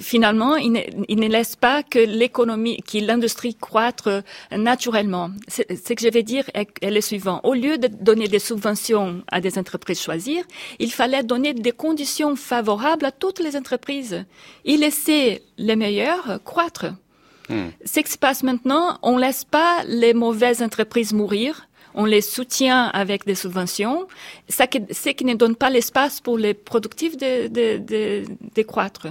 finalement, ils ne, laissent pas que l'économie, que l'industrie croître naturellement. Ce que je vais dire est, est le suivant. Au lieu de donner des subventions à des entreprises choisir, il fallait donner des conditions favorables à toutes les entreprises et laisser les meilleurs croître. Hmm. Ce qui se passe maintenant, on laisse pas les mauvaises entreprises mourir on les soutient avec des subventions, ça ce qui ne donne pas l'espace pour les productifs de, de, de, de croître.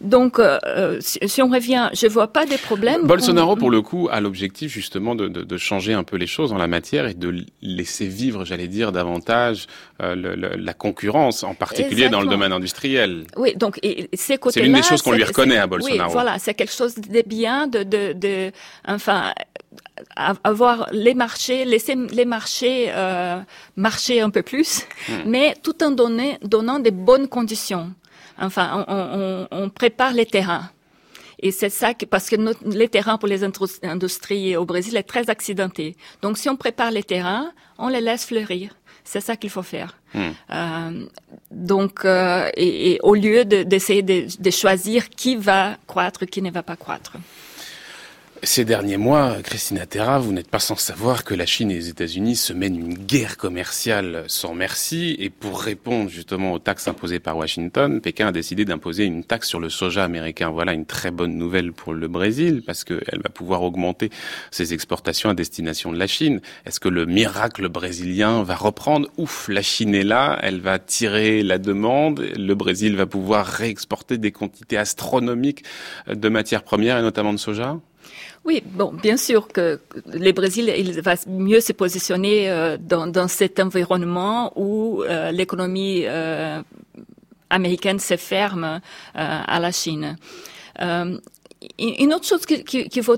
Donc, euh, si, on revient, je vois pas des problèmes. Bolsonaro, pour le coup, a l'objectif justement de, de, de, changer un peu les choses en la matière et de laisser vivre, j'allais dire, davantage euh, le, la concurrence, en particulier dans le domaine industriel. Oui, donc c'est l'une des choses qu'on lui reconnaît à Bolsonaro. Oui, voilà, c'est quelque chose de bien, de, de, de enfin, avoir les marchés, laisser les marchés euh, marcher un peu plus, hmm. mais tout en donner, donnant des bonnes conditions. Enfin, on, on, on prépare les terrains. Et c'est ça que, parce que les terrains pour les industries au Brésil est très accidenté. Donc, si on prépare les terrains, on les laisse fleurir. C'est ça qu'il faut faire. Hmm. Euh, donc, euh, et, et, au lieu d'essayer de, de, choisir qui va croître, qui ne va pas croître. Ces derniers mois, Christina Terra, vous n'êtes pas sans savoir que la Chine et les États-Unis se mènent une guerre commerciale sans merci. Et pour répondre justement aux taxes imposées par Washington, Pékin a décidé d'imposer une taxe sur le soja américain. Voilà une très bonne nouvelle pour le Brésil parce qu'elle va pouvoir augmenter ses exportations à destination de la Chine. Est-ce que le miracle brésilien va reprendre? Ouf, la Chine est là, elle va tirer la demande, le Brésil va pouvoir réexporter des quantités astronomiques de matières premières et notamment de soja? Oui, bon, bien sûr que le Brésil il va mieux se positionner euh, dans, dans, cet environnement où euh, l'économie euh, américaine se ferme à la Chine. une autre chose qu'il faut,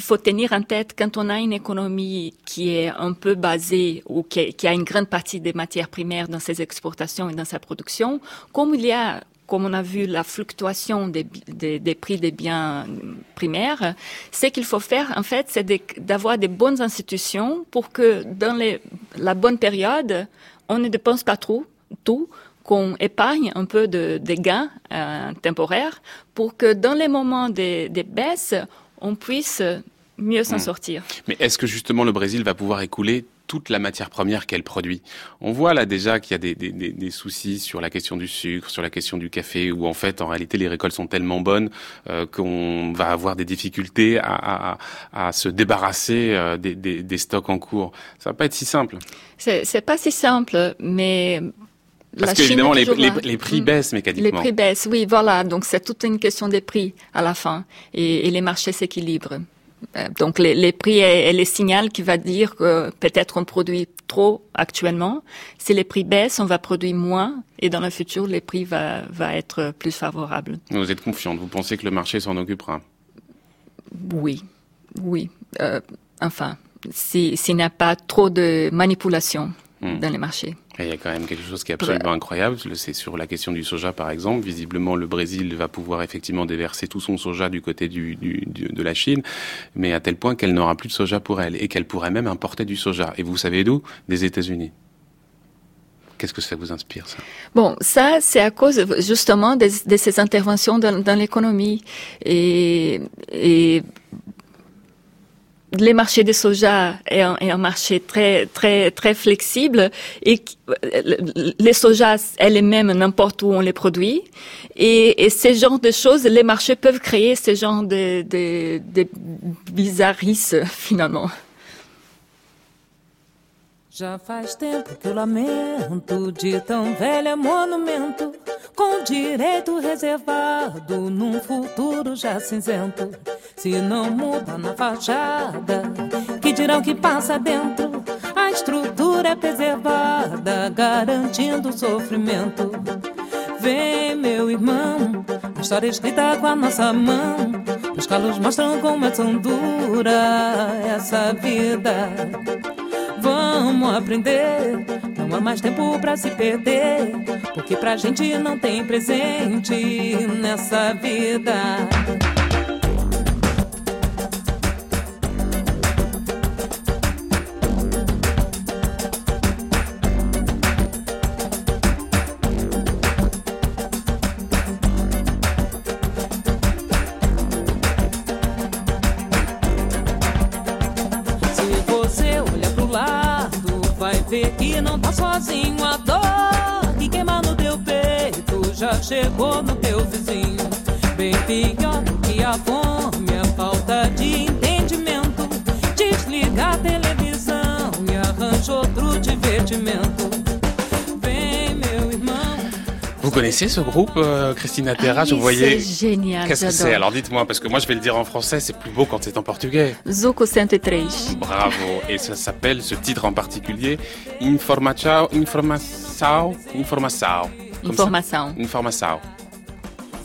faut tenir en tête quand on a une économie qui est un peu basée ou qui, qui a une grande partie des matières primaires dans ses exportations et dans sa production, comme il y a comme on a vu la fluctuation des, des, des prix des biens primaires, ce qu'il faut faire, en fait, c'est d'avoir des bonnes institutions pour que dans les, la bonne période, on ne dépense pas trop, tout, qu'on épargne un peu de, de gains euh, temporaires pour que dans les moments des, des baisses, on puisse mieux s'en hmm. sortir. Mais est-ce que justement le Brésil va pouvoir écouler toute la matière première qu'elle produit. On voit là déjà qu'il y a des, des, des, soucis sur la question du sucre, sur la question du café, où en fait, en réalité, les récoltes sont tellement bonnes euh, qu'on va avoir des difficultés à, à, à se débarrasser euh, des, des, stocks en cours. Ça va pas être si simple. C'est pas si simple, mais parce qu'évidemment, les, les, les, prix baissent mécaniquement. Les prix baissent, oui, voilà. Donc, c'est toute une question des prix à la fin. Et, et les marchés s'équilibrent. Euh, donc les, les prix est, les signal qui va dire que peut-être on produit trop actuellement. Si les prix baissent, on va produire moins et dans le futur, les prix va, va être plus favorables. Vous êtes confiante, vous pensez que le marché s'en occupera? Oui, oui. Euh, enfin, s'il n'y a pas trop de manipulation hmm. dans les marchés. il y a quand même quelque chose qui est absolument incroyable, c'est sur la question du soja par exemple. Visiblement, le Brésil va pouvoir effectivement déverser tout son soja du côté du, du, de la Chine, mais à tel point qu'elle n'aura plus de soja pour elle et qu'elle pourrait même importer du soja. Et vous savez d'où? Des États-Unis. Qu'est-ce que ça vous inspire, ça? Bon, ça, c'est à cause justement de, de ces interventions dans, dans l'économie. Et, et les marchés de soja est un, marché très très très flexible et les sojas elles-mêmes n'importe où on les produit et, et ces genres de choses les marchés peuvent créer ce genre de, de, de bizarrisses finalement. Já faz tempo que eu lamento de tão velho monumento, com direito reservado num futuro já cinzento. Se não muda na fachada, que dirão que passa dentro? A estrutura é preservada, garantindo sofrimento. Vem, meu irmão, a história escrita com a nossa mão. Os calos mostram como é tão dura essa vida. Aprender, não há mais tempo pra se perder. Porque pra gente não tem presente nessa vida. Connaissez ce groupe, euh, Christina Terra ah Je voyais. C'est génial. Qu'est-ce que c'est Alors dites-moi, parce que moi je vais le dire en français, c'est plus beau quand c'est en portugais. Zuko 103. Bravo. Et ça s'appelle, ce titre en particulier, Informação, Informação, Informação. Informação. Informação.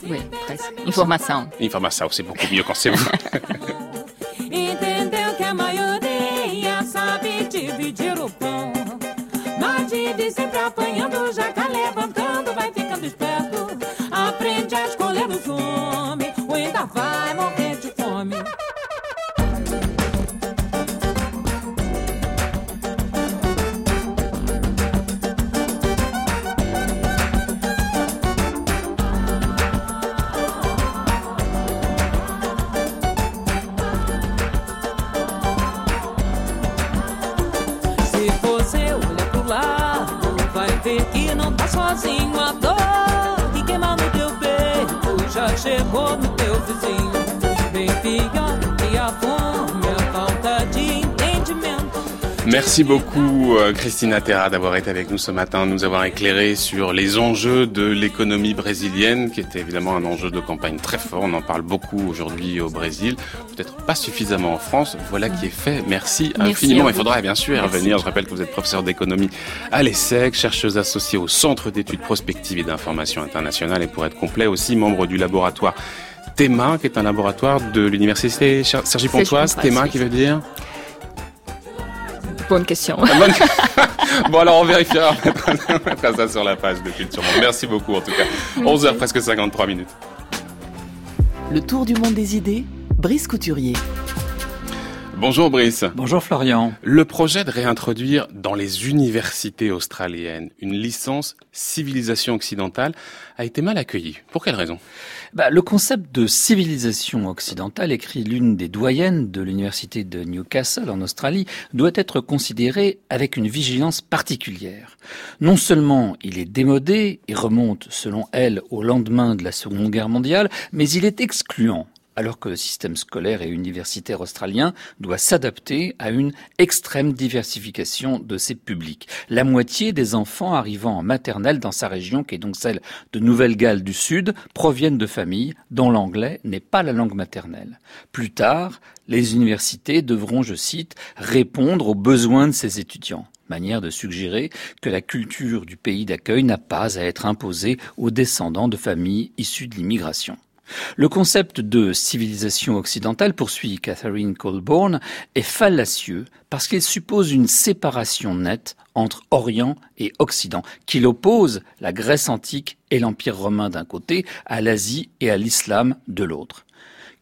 Oui, presque. Informação. Informação, c'est beaucoup mieux quand c'est vous. vai morrer de fome. Se você olhar pro lado, vai ver que não tá sozinho. A dor que queima no teu peito já chegou no Merci beaucoup euh, Christina Terra d'avoir été avec nous ce matin, nous avoir éclairé sur les enjeux de l'économie brésilienne, qui était évidemment un enjeu de campagne très fort. On en parle beaucoup aujourd'hui au Brésil, peut-être pas suffisamment en France. Voilà qui est fait. Merci, infiniment. Il faudra bien sûr revenir. Je rappelle que vous êtes professeur d'économie à l'ESSEC, chercheuse associée au Centre d'études prospectives et d'information internationale et pour être complet aussi membre du laboratoire TEMA, qui est un laboratoire de l'université Sergi Pontoise. TEMA qui veut dire? Bonne question. bon, alors on vérifiera. On mettra ça sur la page de Culture Merci beaucoup en tout cas. 11h presque 53 minutes. Le tour du monde des idées, Brice Couturier. Bonjour Brice. Bonjour Florian. Le projet de réintroduire dans les universités australiennes une licence civilisation occidentale a été mal accueilli. Pour quelle raison? Bah, Le concept de civilisation occidentale, écrit l'une des doyennes de l'université de Newcastle en Australie, doit être considéré avec une vigilance particulière. Non seulement il est démodé et remonte, selon elle, au lendemain de la Seconde Guerre mondiale, mais il est excluant alors que le système scolaire et universitaire australien doit s'adapter à une extrême diversification de ses publics. La moitié des enfants arrivant en maternelle dans sa région, qui est donc celle de Nouvelle-Galles du Sud, proviennent de familles dont l'anglais n'est pas la langue maternelle. Plus tard, les universités devront, je cite, répondre aux besoins de ces étudiants manière de suggérer que la culture du pays d'accueil n'a pas à être imposée aux descendants de familles issues de l'immigration. Le concept de civilisation occidentale, poursuit Catherine Colborne, est fallacieux parce qu'il suppose une séparation nette entre Orient et Occident, qu'il oppose la Grèce antique et l'Empire romain d'un côté à l'Asie et à l'islam de l'autre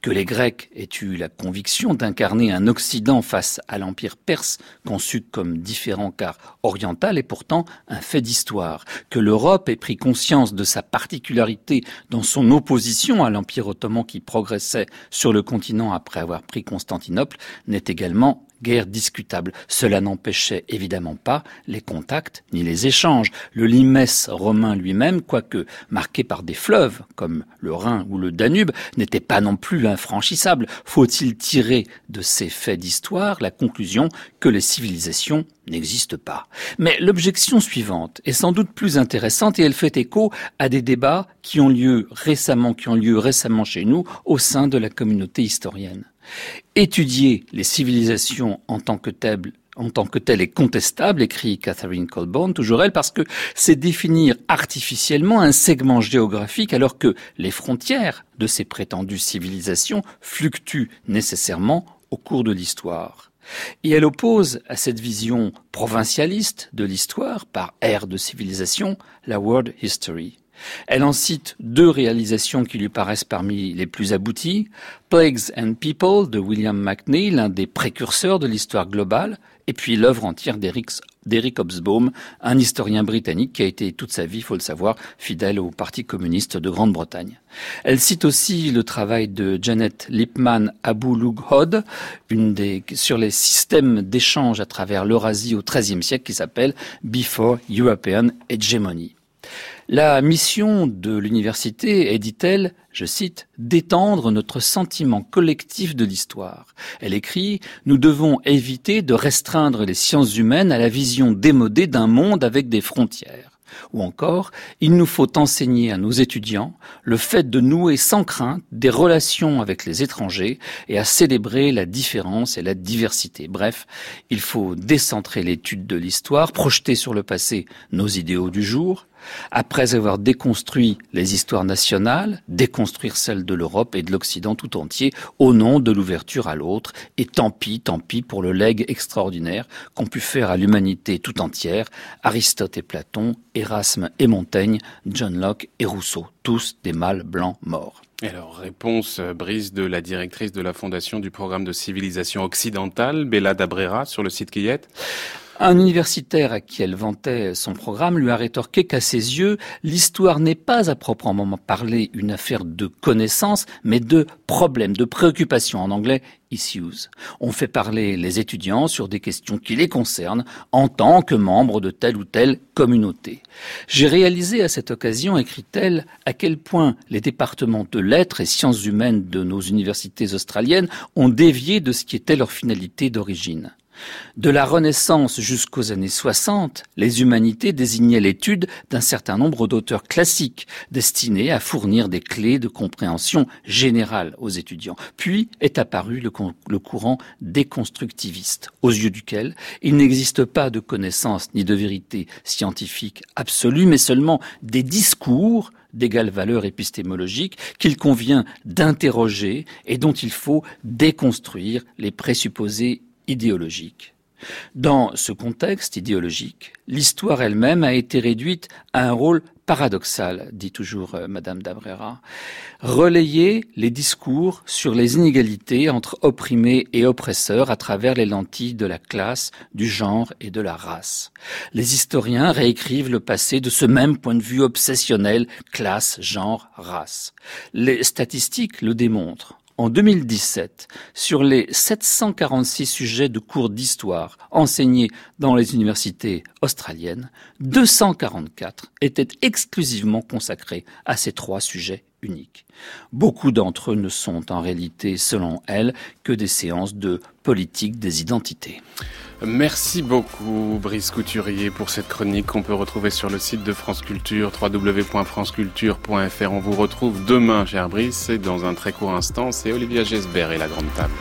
que les Grecs aient eu la conviction d'incarner un Occident face à l'Empire perse, conçu comme différent car oriental, est pourtant un fait d'histoire. Que l'Europe ait pris conscience de sa particularité dans son opposition à l'Empire ottoman qui progressait sur le continent après avoir pris Constantinople n'est également guerre discutable. Cela n'empêchait évidemment pas les contacts ni les échanges. Le limès romain lui-même, quoique marqué par des fleuves comme le Rhin ou le Danube, n'était pas non plus infranchissable. Faut-il tirer de ces faits d'histoire la conclusion que les civilisations n'existent pas? Mais l'objection suivante est sans doute plus intéressante et elle fait écho à des débats qui ont lieu récemment, qui ont lieu récemment chez nous au sein de la communauté historienne. Étudier les civilisations en tant que telles que est contestable, écrit Catherine Colborne, toujours elle, parce que c'est définir artificiellement un segment géographique alors que les frontières de ces prétendues civilisations fluctuent nécessairement au cours de l'histoire. Et elle oppose à cette vision provincialiste de l'histoire par ère de civilisation la world history. Elle en cite deux réalisations qui lui paraissent parmi les plus abouties. Plagues and People de William McNeil, l'un des précurseurs de l'histoire globale, et puis l'œuvre entière d'Eric Hobsbawm, un historien britannique qui a été toute sa vie, faut le savoir, fidèle au Parti communiste de Grande-Bretagne. Elle cite aussi le travail de Janet Lipman Abu Lughod, sur les systèmes d'échange à travers l'Eurasie au XIIIe siècle qui s'appelle Before European Hegemony. La mission de l'université est, dit-elle, je cite, d'étendre notre sentiment collectif de l'histoire. Elle écrit, nous devons éviter de restreindre les sciences humaines à la vision démodée d'un monde avec des frontières. Ou encore, il nous faut enseigner à nos étudiants le fait de nouer sans crainte des relations avec les étrangers et à célébrer la différence et la diversité. Bref, il faut décentrer l'étude de l'histoire, projeter sur le passé nos idéaux du jour, après avoir déconstruit les histoires nationales, déconstruire celles de l'Europe et de l'Occident tout entier au nom de l'ouverture à l'autre. Et tant pis, tant pis pour le legs extraordinaire qu'ont pu faire à l'humanité tout entière Aristote et Platon, Erasme et Montaigne, John Locke et Rousseau, tous des mâles blancs morts. Alors, réponse euh, brise de la directrice de la Fondation du programme de civilisation occidentale, Bella Dabrera, sur le site Quillette. Un universitaire à qui elle vantait son programme lui a rétorqué qu'à ses yeux, l'histoire n'est pas à proprement parler une affaire de connaissances, mais de problèmes, de préoccupations, en anglais issues. On fait parler les étudiants sur des questions qui les concernent en tant que membres de telle ou telle communauté. J'ai réalisé à cette occasion, écrit-elle, à quel point les départements de lettres et sciences humaines de nos universités australiennes ont dévié de ce qui était leur finalité d'origine. De la Renaissance jusqu'aux années 60, les humanités désignaient l'étude d'un certain nombre d'auteurs classiques destinés à fournir des clés de compréhension générale aux étudiants. Puis est apparu le, courant déconstructiviste, aux yeux duquel il n'existe pas de connaissance ni de vérité scientifique absolue, mais seulement des discours d'égale valeur épistémologique qu'il convient d'interroger et dont il faut déconstruire les présupposés idéologique. Dans ce contexte idéologique, l'histoire elle-même a été réduite à un rôle paradoxal, dit toujours euh, Madame d'Abrera, relayer les discours sur les inégalités entre opprimés et oppresseurs à travers les lentilles de la classe, du genre et de la race. Les historiens réécrivent le passé de ce même point de vue obsessionnel, classe, genre, race. Les statistiques le démontrent. En 2017, sur les 746 sujets de cours d'histoire enseignés dans les universités australiennes, 244 étaient exclusivement consacrés à ces trois sujets unique. Beaucoup d'entre eux ne sont en réalité, selon elle, que des séances de politique des identités. Merci beaucoup Brice Couturier pour cette chronique qu'on peut retrouver sur le site de France Culture, www.franceculture.fr. On vous retrouve demain, cher Brice, et dans un très court instant, c'est Olivia Gesbert et la grande table.